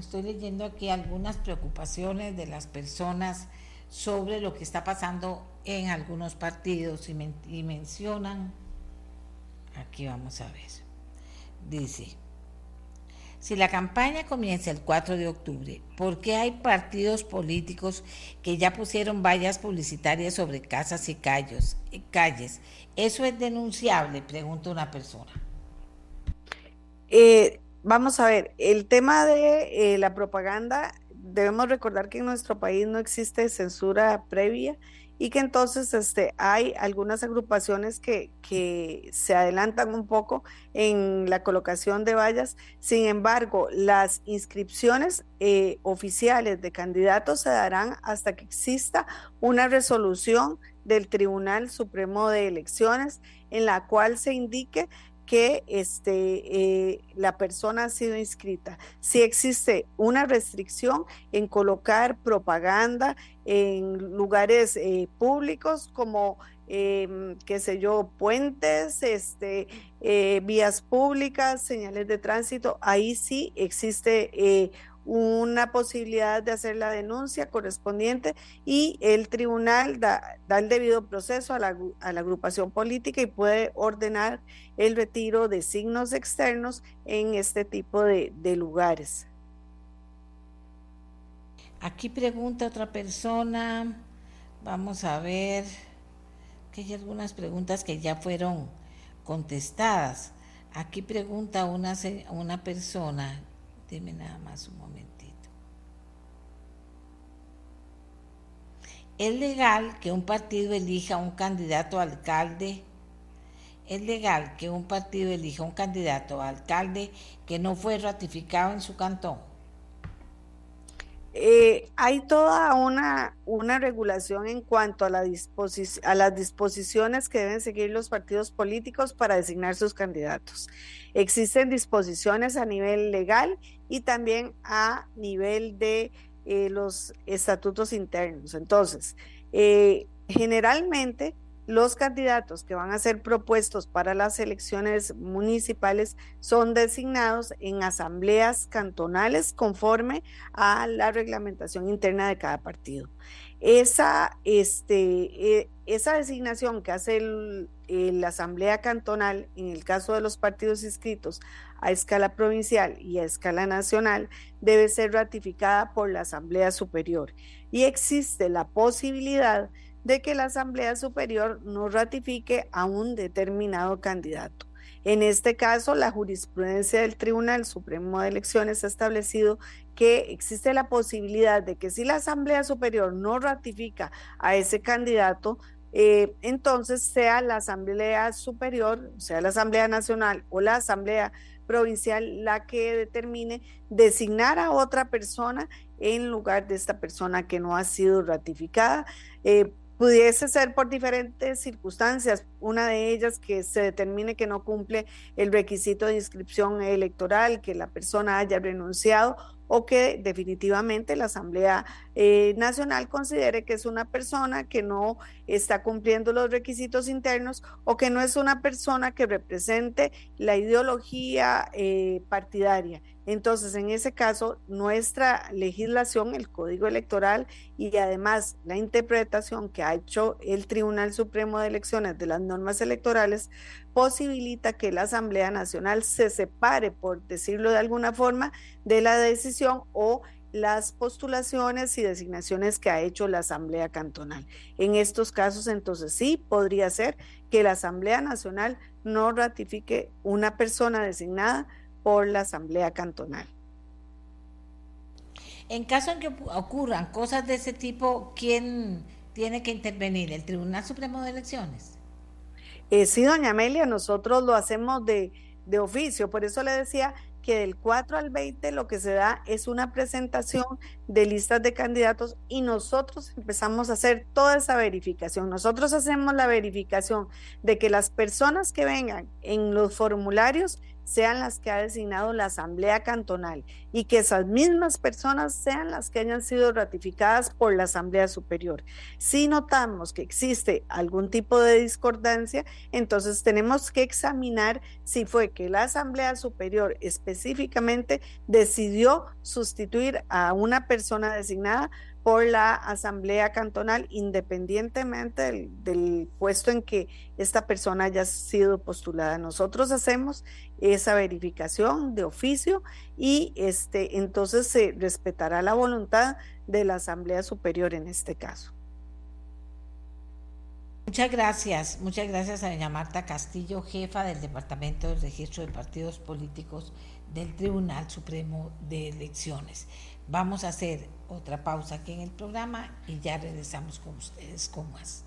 Estoy leyendo aquí algunas preocupaciones de las personas sobre lo que está pasando en algunos partidos y, mencionan, aquí vamos a ver, dice, Si la campaña comienza el 4 de octubre, ¿por qué hay partidos políticos que ya pusieron vallas publicitarias sobre casas y calles? ¿Eso es denunciable? Pregunta una persona. Eh, vamos a ver, el tema de eh, la propaganda, debemos recordar que en nuestro país no existe censura previa y que entonces este, hay algunas agrupaciones que, que, se adelantan un poco en la colocación de vallas. Sin embargo, las inscripciones eh, oficiales de candidatos se darán hasta que exista una resolución del Tribunal Supremo de Elecciones en la cual se indique que este, eh, la persona ha sido inscrita. Si existe una restricción en colocar propaganda en lugares eh, públicos como, em, qué sé yo, puentes, este, eh, vías públicas, señales de tránsito, ahí sí existe una posibilidad de hacer la denuncia correspondiente y el tribunal da, el debido proceso a la, agrupación política y puede ordenar el retiro de signos externos en este tipo de, lugares. Aquí pregunta otra persona, vamos a ver, que hay algunas preguntas que ya fueron contestadas. Aquí pregunta una, una persona Deme nada más un momentito. ¿Es legal que un partido elija un candidato a alcalde? ¿Es legal que un partido elija un candidato a alcalde que no fue ratificado en su cantón? Eh, hay toda una, una regulación en cuanto a, la las disposiciones que deben seguir los partidos políticos para designar sus candidatos. Existen disposiciones a nivel legal y también a nivel de eh, los estatutos internos. Entonces, eh, generalmente los candidatos que van a ser propuestos para las elecciones municipales son designados en asambleas cantonales conforme a la reglamentación interna de cada partido. Esa, este, e, esa designación que hace la asamblea cantonal, en el caso de los partidos inscritos a escala provincial y a escala nacional, debe ser ratificada por la asamblea superior. Y existe la posibilidad de que la Asamblea Superior no ratifique a un determinado candidato. En este caso, la jurisprudencia del Tribunal Supremo de Elecciones ha establecido que existe la posibilidad de que si la Asamblea Superior no ratifica a ese candidato, eh, entonces sea la Asamblea Superior, sea la Asamblea Nacional o la Asamblea Provincial la que determine designar a otra persona en lugar de esta persona que no ha sido ratificada. Eh, Pudiese ser por diferentes circunstancias, una de ellas que se determine que no cumple el requisito de inscripción electoral, que la persona haya renunciado o que definitivamente la Asamblea eh, Nacional considere que es una persona que no está cumpliendo los requisitos internos o que no es una persona que represente la ideología eh, partidaria. Entonces, en ese caso, nuestra legislación, el Código Electoral y además la interpretación que ha hecho el Tribunal Supremo de Elecciones de las normas electorales posibilita que la Asamblea Nacional se separe, por decirlo de alguna forma, de la decisión o las postulaciones y designaciones que ha hecho la Asamblea Cantonal. En estos casos, entonces sí, podría ser que la Asamblea Nacional no ratifique una persona designada por la Asamblea Cantonal. En caso en que ocurran cosas de ese tipo, ¿quién tiene que intervenir? ¿El Tribunal Supremo de Elecciones? Eh, sí, doña Amelia, nosotros lo hacemos de, de oficio, por eso le decía que del 4 al 20 lo que se da es una presentación de listas de candidatos y nosotros empezamos a hacer toda esa verificación. Nosotros hacemos la verificación de que las personas que vengan en los formularios sean las que ha designado la Asamblea Cantonal y que esas mismas personas sean las que hayan sido ratificadas por la Asamblea Superior. Si notamos que existe algún tipo de discordancia, entonces tenemos que examinar si fue que la Asamblea Superior específicamente decidió sustituir a una persona designada por la Asamblea Cantonal, independientemente del, puesto en que esta persona haya sido postulada. Nosotros hacemos esa verificación de oficio y este, entonces se respetará la voluntad de la Asamblea Superior en este caso. Muchas gracias, muchas gracias a doña Marta Castillo, jefa del Departamento del Registro de Partidos Políticos del Tribunal Supremo de Elecciones. Vamos a hacer otra pausa aquí en el programa y ya regresamos con ustedes con más.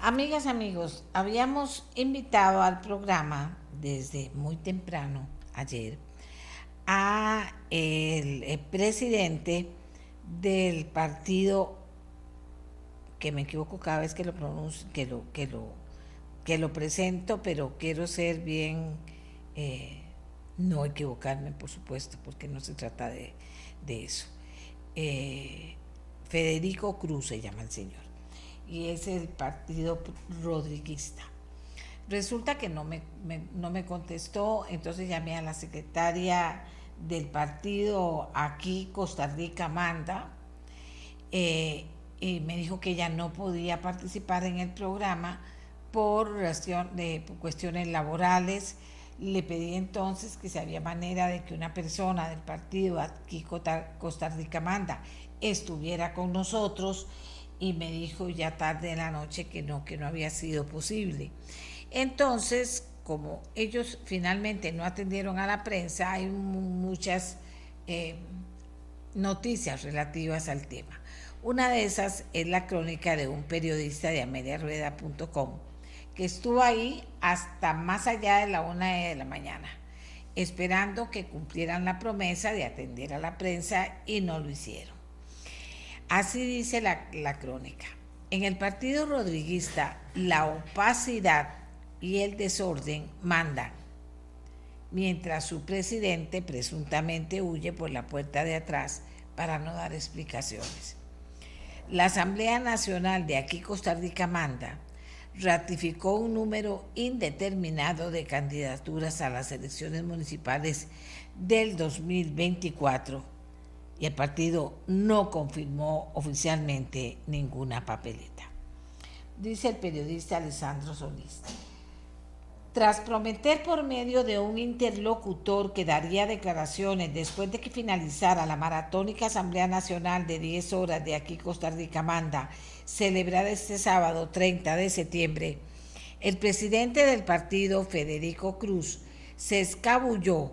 Amigas, amigos, habíamos invitado al programa desde muy temprano ayer a el, presidente del partido que me equivoco cada vez que lo pronuncio, que lo, que lo, que lo presento, pero quiero ser bien, eh, no equivocarme, por supuesto, porque no se trata de, eso. Eh, Federico Cruz se llama el señor, y es el partido rodriguista. Resulta que no me, no me contestó, entonces llamé a la secretaria del partido aquí, Costa Rica manda, eh, y me dijo que ella no podía participar en el programa por, de, cuestiones laborales. Le pedí entonces que si había manera de que una persona del partido aquí Costa Rica manda estuviera con nosotros y me dijo ya tarde en la noche que no, que no había sido posible. Entonces, como ellos finalmente no atendieron a la prensa, hay muchas eh, noticias relativas al tema. Una de esas es la crónica de un periodista de ameliarueda.com que estuvo ahí hasta más allá de la una de la mañana, esperando que cumplieran la promesa de atender a la prensa y no lo hicieron. Así dice la, la crónica. En el Partido Rodriguista, la opacidad y el desorden mandan, mientras su presidente presuntamente huye por la puerta de atrás para no dar explicaciones. La Asamblea Nacional de aquí Costa Rica manda ratificó un número indeterminado de candidaturas a las elecciones municipales del 2024 y el partido no confirmó oficialmente ninguna papeleta. Dice el periodista Alessandro Solís. Tras prometer por medio de un interlocutor que daría declaraciones después de que finalizara la maratónica Asamblea Nacional de 10 horas de aquí Costa Rica Manda, celebrada este sábado 30 de septiembre, el presidente del partido, Federico Cruz, se escabulló,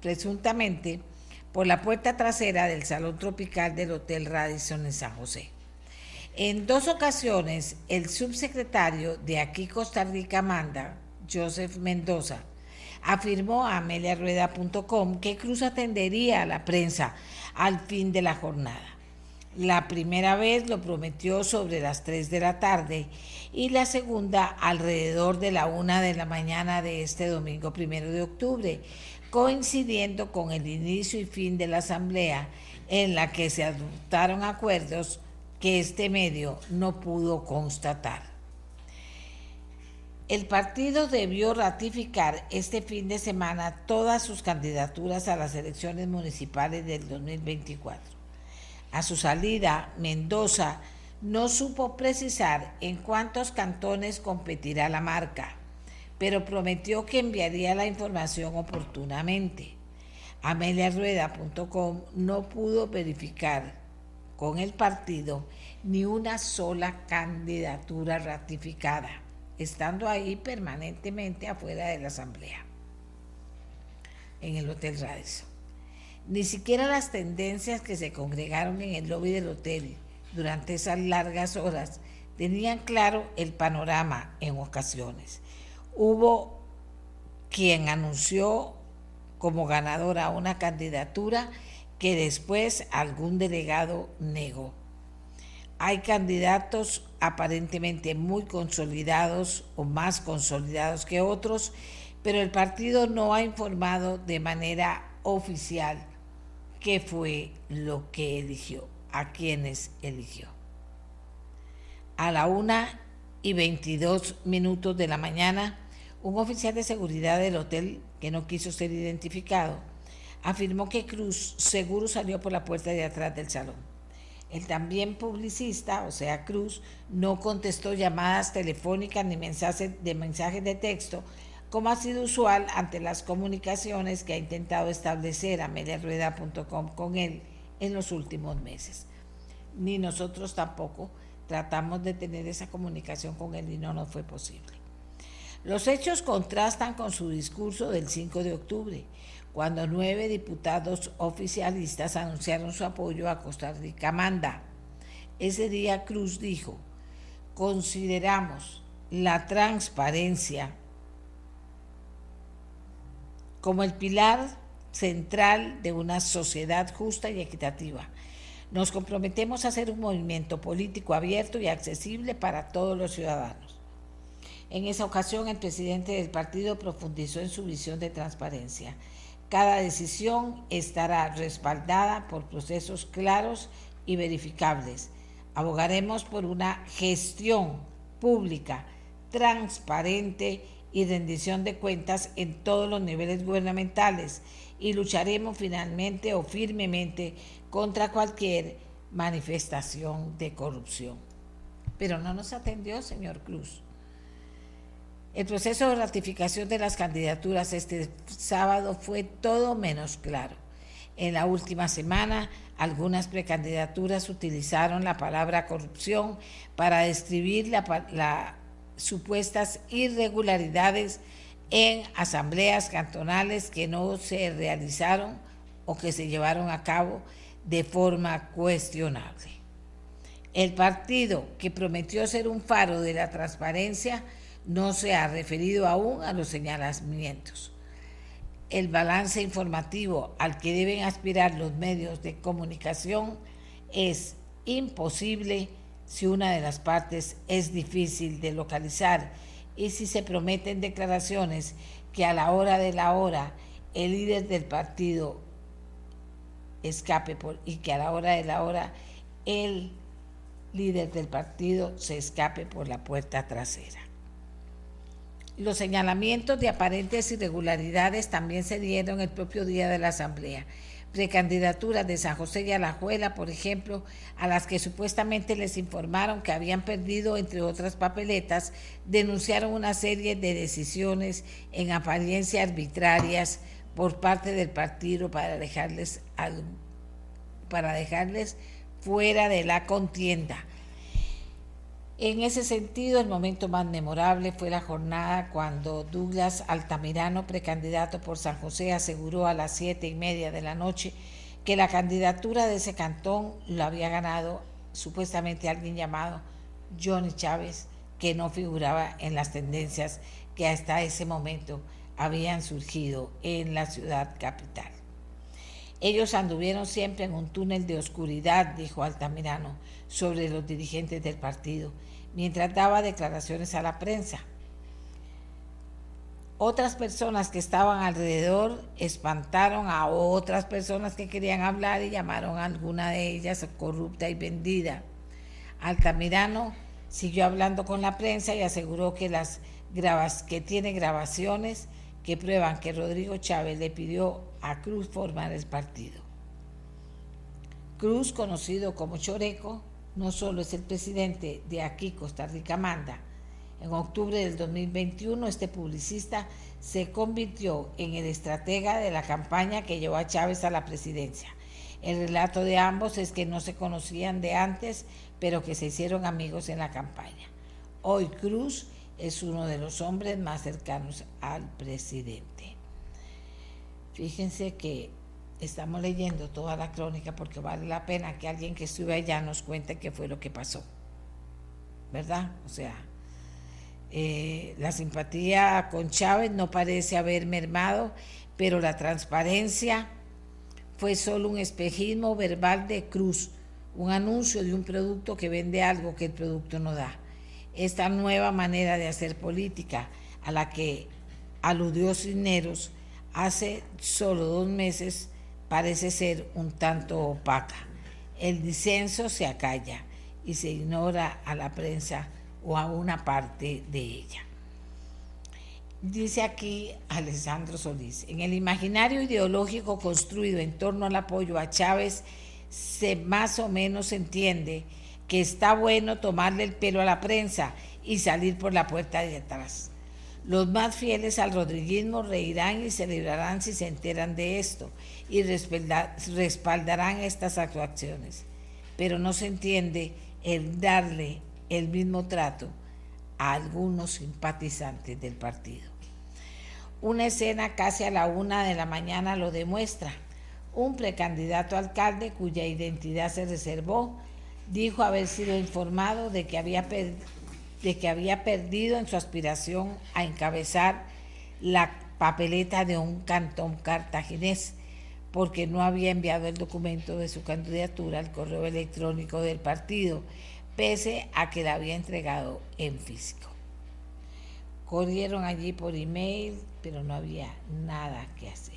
presuntamente, por la puerta trasera del Salón Tropical del Hotel Radisson en San José. En dos ocasiones, el subsecretario de aquí Costa Rica Manda, Joseph Mendoza, afirmó a ameliarueda.com que Cruz atendería a la prensa al fin de la jornada. La primera vez lo prometió sobre las 3 de la tarde y la segunda alrededor de la 1 de la mañana de este domingo primero de octubre, coincidiendo con el inicio y fin de la asamblea en la que se adoptaron acuerdos que este medio no pudo constatar. El partido debió ratificar este fin de semana todas sus candidaturas a las elecciones municipales del 2024. A su salida, Mendoza no supo precisar en cuántos cantones competirá la marca, pero prometió que enviaría la información oportunamente. AmeliaRueda.com no pudo verificar con el partido ni una sola candidatura ratificada, estando ahí permanentemente afuera de la asamblea, en el Hotel Radisson. Ni siquiera las tendencias que se congregaron en el lobby del hotel durante esas largas horas tenían claro el panorama en ocasiones. Hubo quien anunció como ganadora una candidatura que después algún delegado negó. Hay candidatos aparentemente muy consolidados o más consolidados que otros, pero el partido no ha informado de manera oficial qué fue lo que eligió, a quienes eligió. A la una y 22 minutos de la mañana, un oficial de seguridad del hotel, que no quiso ser identificado, afirmó que Cruz seguro salió por la puerta de atrás del salón. El también publicista, o sea, Cruz, no contestó llamadas telefónicas ni mensajes de mensajes de texto, como ha sido usual ante las comunicaciones que ha intentado establecer ameliarueda.com con él en los últimos meses. Ni nosotros tampoco tratamos de tener esa comunicación con él y no nos fue posible. Los hechos contrastan con su discurso del 5 de octubre, cuando nueve diputados oficialistas anunciaron su apoyo a Costa Rica Manda. Ese día Cruz dijo, consideramos la transparencia como el pilar central de una sociedad justa y equitativa. Nos comprometemos a hacer un movimiento político abierto y accesible para todos los ciudadanos. En esa ocasión, el presidente del partido profundizó en su visión de transparencia cada decisión estará respaldada por procesos claros y verificables. Abogaremos por una gestión pública, transparente y rendición de cuentas en todos los niveles gubernamentales y lucharemos finalmente o firmemente contra cualquier manifestación de corrupción. Pero no nos atendió, señor Cruz. El proceso de ratificación de las candidaturas este sábado fue todo menos claro. En la última semana, algunas precandidaturas utilizaron la palabra corrupción para describir las supuestas irregularidades en asambleas cantonales que no se realizaron o que se llevaron a cabo de forma cuestionable. El partido que prometió ser un faro de la transparencia no se ha referido aún a los señalamientos. El balance informativo al que deben aspirar los medios de comunicación es imposible si una de las partes es difícil de localizar y si se prometen declaraciones que a la hora de la hora el líder del partido escape por, y que a la hora de la hora el líder del partido se escape por la puerta trasera. Los señalamientos de aparentes irregularidades también se dieron el propio día de la Asamblea. Precandidaturas de San José y Alajuela, por ejemplo, a las que supuestamente les informaron que habían perdido, entre otras papeletas, denunciaron una serie de decisiones en apariencia arbitrarias por parte del partido para dejarles, para dejarles fuera de la contienda en ese sentido, el momento más memorable fue la jornada cuando Douglas Altamirano, precandidato por San José, aseguró a las siete y media de la noche que la candidatura de ese cantón lo había ganado supuestamente alguien llamado Johnny Chávez, que no figuraba en las tendencias que hasta ese momento habían surgido en la ciudad capital. Ellos anduvieron siempre en un túnel de oscuridad, dijo Altamirano, sobre los dirigentes del partido mientras daba declaraciones a la prensa. Otras personas que estaban alrededor espantaron a otras personas que querían hablar y llamaron a alguna de ellas corrupta y vendida. Altamirano siguió hablando con la prensa y aseguró que, las grabas, que tiene grabaciones que prueban que Rodrigo Chávez le pidió a Cruz formar el partido. Cruz, conocido como Choreco, no solo es el presidente de aquí, Costa Rica Manda. En octubre del 2021, este publicista se convirtió en el estratega de la campaña que llevó a Chávez a la presidencia. El relato de ambos es que no se conocían de antes, pero que se hicieron amigos en la campaña. Hoy Cruz es uno de los hombres más cercanos al presidente. Fíjense que estamos leyendo toda la crónica porque vale la pena que alguien que estuve allá nos cuente qué fue lo que pasó. ¿Verdad? O sea, eh, la simpatía con Chávez no parece haber mermado, pero la transparencia fue solo un espejismo verbal de Cruz, un anuncio de un producto que vende algo que el producto no da. Esta nueva manera de hacer política a la que aludió Cisneros hace solo dos meses parece ser un tanto opaca. El disenso se acalla y se ignora a la prensa o a una parte de ella. dice aquí Alessandro Solís, en el imaginario ideológico construido en torno al apoyo a Chávez, se más o menos entiende que está bueno tomarle el pelo a la prensa y salir por la puerta de atrás. Los más fieles al rodriguismo reirán y celebrarán si se enteran de esto y respaldarán estas actuaciones. Pero no se entiende el darle el mismo trato a algunos simpatizantes del partido. Una escena casi a la una de la mañana lo demuestra. Un precandidato alcalde cuya identidad se reservó dijo haber sido informado de que había, de que había perdido en su aspiración a encabezar la papeleta de un cantón cartaginés porque no había enviado el documento de su candidatura al correo electrónico del partido, pese a que la había entregado en físico. Corrieron allí por email, pero no había nada que hacer.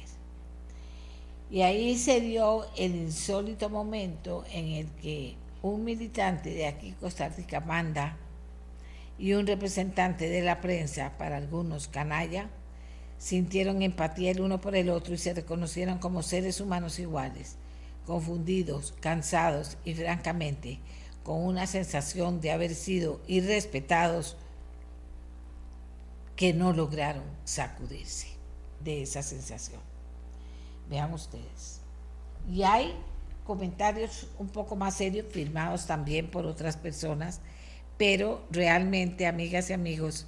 Y ahí se dio el insólito momento en el que un militante de aquí, Costa Rica, manda, y un representante de la prensa, para algunos canalla, sintieron empatía el uno por el otro y se reconocieron como seres humanos iguales, confundidos, cansados y francamente con una sensación de haber sido irrespetados que no lograron sacudirse de esa sensación. Vean ustedes. Y hay comentarios un poco más serios, firmados también por otras personas, pero realmente, amigas y amigos,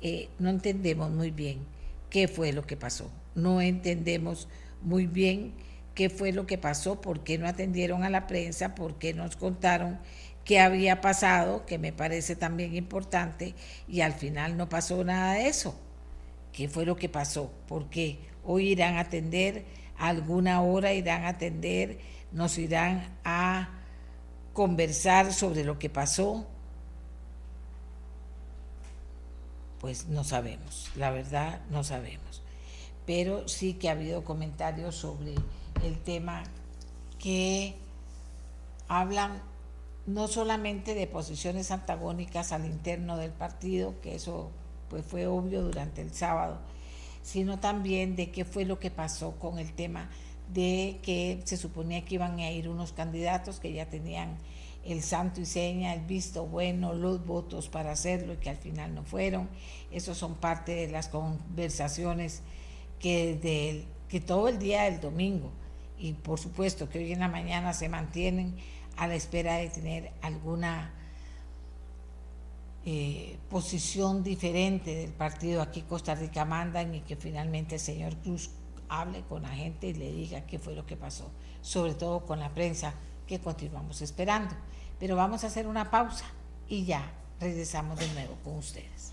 eh, no entendemos muy bien qué fue lo que pasó. No entendemos muy bien qué fue lo que pasó, por qué no atendieron a la prensa, por qué nos contaron qué había pasado, que me parece también importante, y al final no pasó nada de eso. ¿Qué fue lo que pasó? Porque hoy irán a atender, alguna hora irán a atender nos irán a conversar sobre lo que pasó, pues no sabemos, la verdad no sabemos. Pero sí que ha habido comentarios sobre el tema que hablan no solamente de posiciones antagónicas al interno del partido, que eso pues fue obvio durante el sábado, sino también de qué fue lo que pasó con el tema de que se suponía que iban a ir unos candidatos que ya tenían el santo y seña, el visto bueno, los votos para hacerlo y que al final no fueron. Esos son parte de las conversaciones que, que todo el día del domingo y por supuesto que hoy en la mañana se mantienen a la espera de tener alguna eh, posición diferente del partido aquí Costa Rica mandan y que finalmente el señor Cruz hable con la gente y le diga qué fue lo que pasó, sobre todo con la prensa que continuamos esperando. Pero vamos a hacer una pausa y ya regresamos de nuevo con ustedes.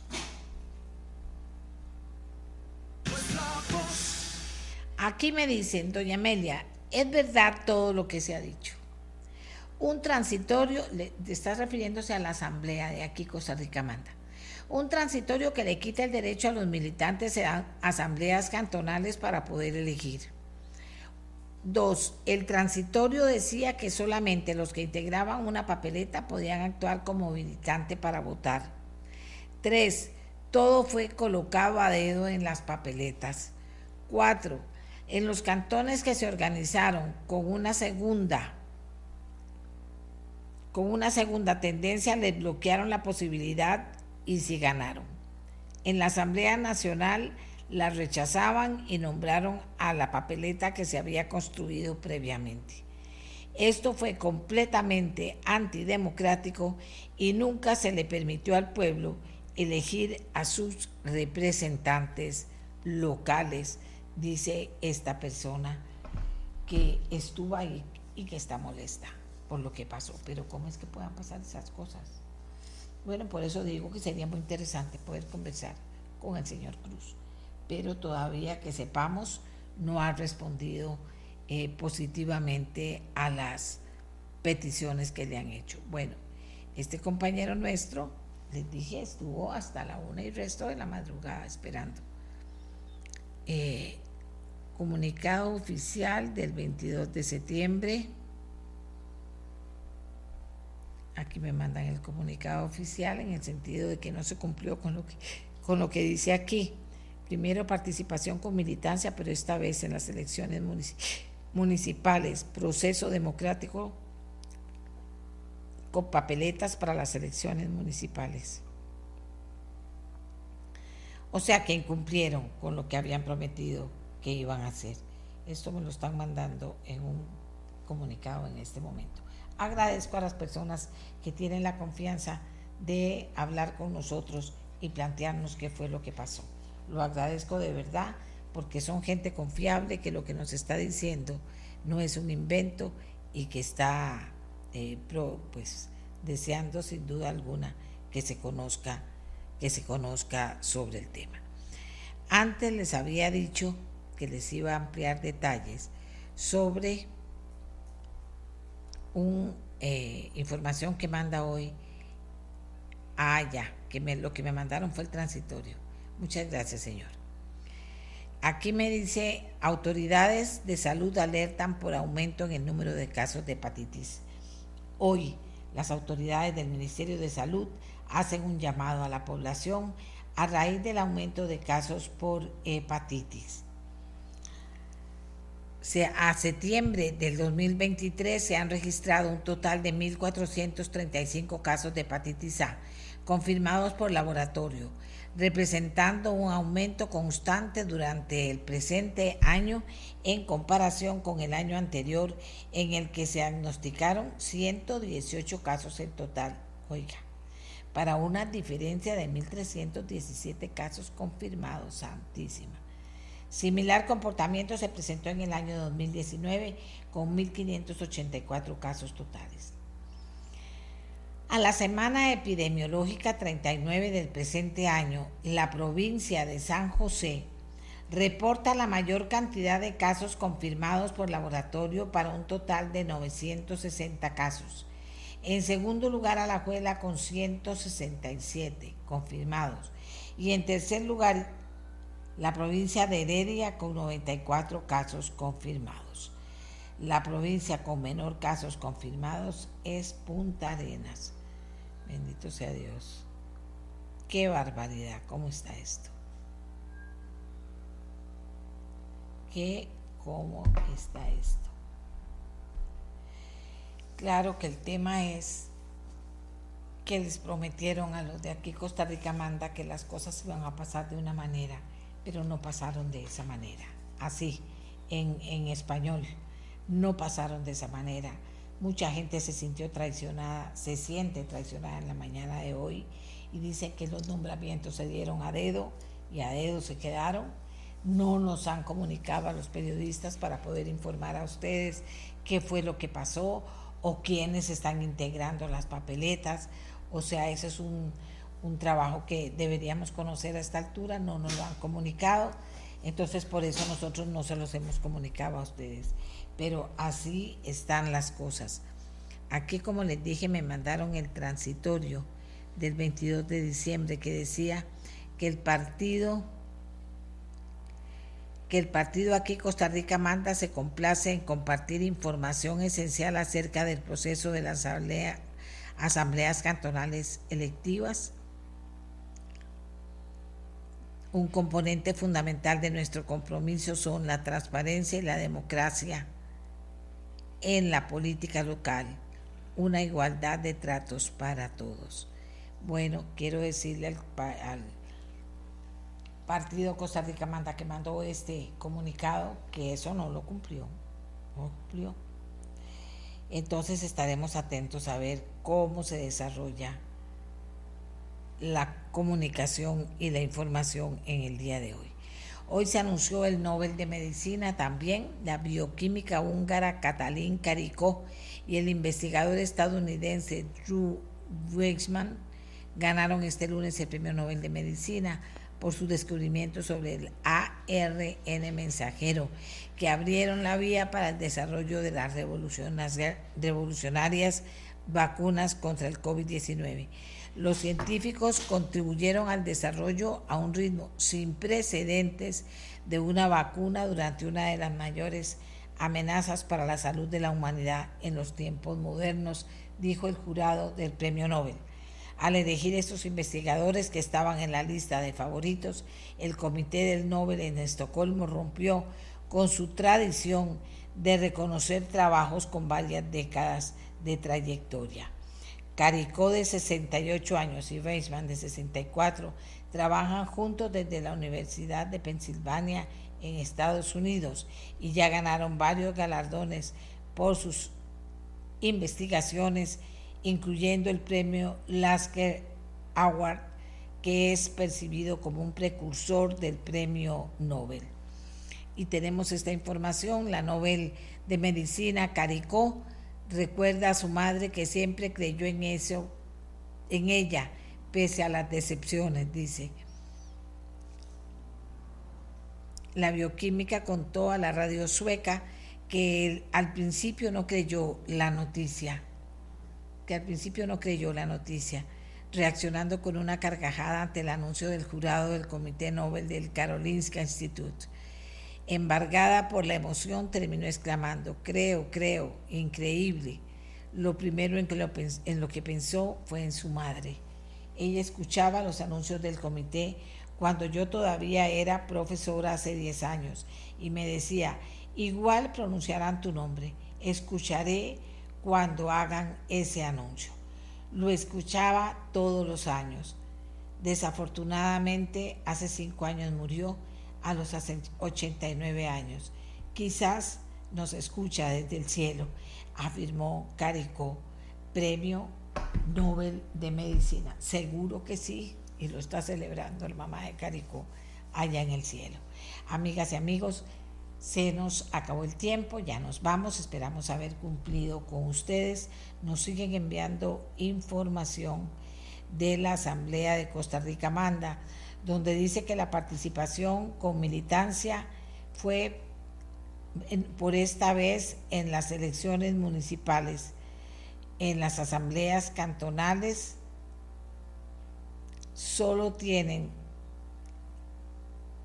Aquí me dicen, doña Amelia, es verdad todo lo que se ha dicho. Un transitorio, le, está refiriéndose a la asamblea de aquí Costa Rica Manda un transitorio que le quita el derecho a los militantes a asambleas cantonales para poder elegir. Dos, el transitorio decía que solamente los que integraban una papeleta podían actuar como militante para votar. Tres, todo fue colocado a dedo en las papeletas. Cuatro, en los cantones que se organizaron con una segunda con una segunda tendencia les bloquearon la posibilidad y si ganaron. En la Asamblea Nacional la rechazaban y nombraron a la papeleta que se había construido previamente. Esto fue completamente antidemocrático y nunca se le permitió al pueblo elegir a sus representantes locales, dice esta persona que estuvo ahí y que está molesta por lo que pasó. Pero ¿cómo es que puedan pasar esas cosas? Bueno, por eso digo que sería muy interesante poder conversar con el señor Cruz, pero todavía que sepamos no ha respondido eh, positivamente a las peticiones que le han hecho. Bueno, este compañero nuestro, les dije, estuvo hasta la una y resto de la madrugada esperando. Eh, comunicado oficial del 22 de septiembre Aquí me mandan el comunicado oficial en el sentido de que no se cumplió con lo que, con lo que dice aquí, Primero participación con militancia, pero esta vez en las elecciones municipales. Proceso democrático con papeletas para las elecciones municipales. O sea que incumplieron con lo que habían prometido que iban a hacer. Esto me lo están mandando en un comunicado en este momento. Agradezco a las personas que tienen la confianza de hablar con nosotros y plantearnos qué fue lo que pasó. Lo agradezco de verdad porque son gente confiable que lo que nos está diciendo no es un invento y que está eh, pues deseando sin duda alguna que se conozca que se conozca sobre el tema. Antes les había dicho que les iba a ampliar detalles sobre una eh, información que manda hoy. Ah, ya, que me, lo que me mandaron fue el transitorio. Muchas gracias, señor. Aquí me dice, autoridades de salud alertan por aumento en el número de casos de hepatitis. Hoy, las autoridades del Ministerio de Salud hacen un llamado a la población a raíz del aumento de casos por hepatitis. A septiembre del 2023 se han registrado un total de 1.435 casos de hepatitis A confirmados por laboratorio, representando un aumento constante durante el presente año en comparación con el año anterior en el que se diagnosticaron 118 casos en total. Oiga para una diferencia de 1.317 casos confirmados, santísima. Similar comportamiento se presentó en el año 2019 con 1.584 casos totales. A la semana epidemiológica 39 del presente año, la provincia de San José reporta la mayor cantidad de casos confirmados por laboratorio para un total de 960 casos en segundo lugar, Alajuela con 167 confirmados. Y en tercer lugar, la provincia de Heredia con 94 casos confirmados. La provincia con menor casos confirmados es Punta Arenas. Bendito sea Dios. Qué barbaridad, ¿cómo está esto? ¿Qué, cómo está esto? Claro que el tema es que les prometieron a los de aquí Costa Rica Manda que las cosas iban a pasar de una manera, pero no pasaron de esa manera. Así, en, en español, no pasaron de esa manera. Mucha gente se sintió traicionada, se siente traicionada en la mañana de hoy y dicen que los nombramientos se dieron a dedo y a dedo se quedaron. No nos han comunicado a los periodistas para poder informar a ustedes qué fue lo que pasó o quiénes están integrando las papeletas. O sea, ese es un, trabajo que deberíamos conocer a esta altura, no nos lo han comunicado, entonces por eso nosotros no se los hemos comunicado a ustedes. Pero así están las cosas. Aquí, como les dije, me mandaron el transitorio del 22 de diciembre que decía que el partido que el partido aquí Costa Rica Manda se complace en compartir información esencial acerca del proceso de las asambleas cantonales electivas. Un componente fundamental de nuestro compromiso son la transparencia y la democracia en la política local, una igualdad de tratos para todos. Bueno, quiero decirle al, Partido Costa Rica Manda que mandó este comunicado que eso no lo cumplió. No cumplió. Entonces estaremos atentos a ver cómo se desarrolla la comunicación y la información en el día de hoy. Hoy se anunció el Nobel de Medicina también, la bioquímica húngara Katalin Karikó y el investigador estadounidense Drew Weissman ganaron este lunes el Premio Nobel de Medicina por su descubrimiento sobre el ARN mensajero, que abrieron la vía para el desarrollo de las revolucionarias vacunas contra el COVID-19. Los científicos contribuyeron al desarrollo a un ritmo sin precedentes de una vacuna durante una de las mayores amenazas para la salud de la humanidad en los tiempos modernos, dijo el jurado del Premio Nobel. Al elegir estos investigadores que estaban en la lista de favoritos, el Comité del Nobel en Estocolmo rompió con su tradición de reconocer trabajos con varias décadas de trayectoria. Caricó de 68 años y Weisman de 64 trabajan juntos desde la Universidad de Pensilvania en Estados Unidos y ya ganaron varios galardones por sus investigaciones, incluyendo el premio Lasker Award, que es percibido como un precursor del premio Nobel. Y tenemos esta información, la Nobel de Medicina Caricó recuerda a su madre que siempre creyó en eso, en ella, pese a las decepciones, dice. La bioquímica contó a la radio sueca que al principio no creyó la noticia, que al principio no creyó la noticia, reaccionando con una carcajada ante el anuncio del jurado del Comité Nobel del Karolinska Institute. Embargada por la emoción, terminó exclamando, creo, creo, increíble. Lo primero en, lo, lo que pensó fue en su madre. Ella escuchaba los anuncios del comité cuando yo todavía era profesora hace 10 años y me decía, igual pronunciarán tu nombre, escucharé cuando hagan ese anuncio. Lo escuchaba todos los años. Desafortunadamente, hace cinco años murió a los 89 años. Quizás nos escucha desde el cielo, afirmó Carico, premio Nobel de Medicina. Seguro que sí, y lo está celebrando el mamá de Carico allá en el cielo. Amigas y amigos, se nos acabó el tiempo, ya nos vamos, esperamos haber cumplido con ustedes. Nos siguen enviando información de la Asamblea de Costa Rica Manda donde dice que la participación con militancia fue por esta vez en las elecciones municipales, en las asambleas cantonales, solo tienen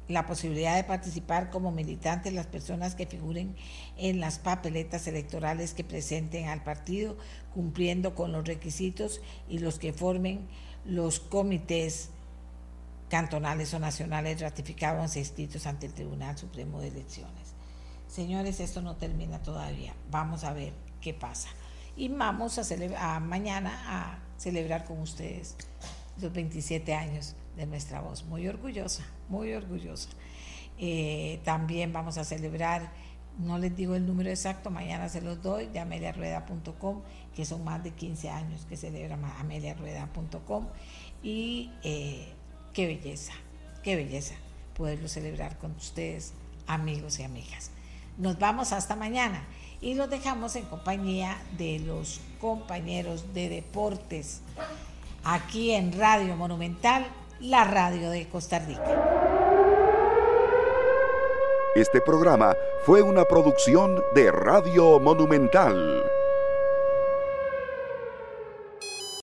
la posibilidad de participar como militantes las personas que figuren en las papeletas electorales que presenten al partido, cumpliendo con los requisitos y los que formen los comités cantonales o nacionales ratificados e inscritos ante el Tribunal Supremo de Elecciones. Señores, esto no termina todavía. Vamos a ver qué pasa. Y vamos a, mañana a celebrar con ustedes los 27 años de nuestra voz. Muy orgullosa, muy orgullosa. Eh, también vamos a celebrar, no les digo el número exacto, mañana se los doy, de ameliarrueda.com, que son más de 15 años que celebra ameliarrueda.com. Y eh, Qué belleza, qué belleza poderlo celebrar con ustedes, amigos y amigas. Nos vamos hasta mañana y los dejamos en compañía de los compañeros de deportes aquí en Radio Monumental, la radio de Costa Rica. Este programa fue una producción de Radio Monumental.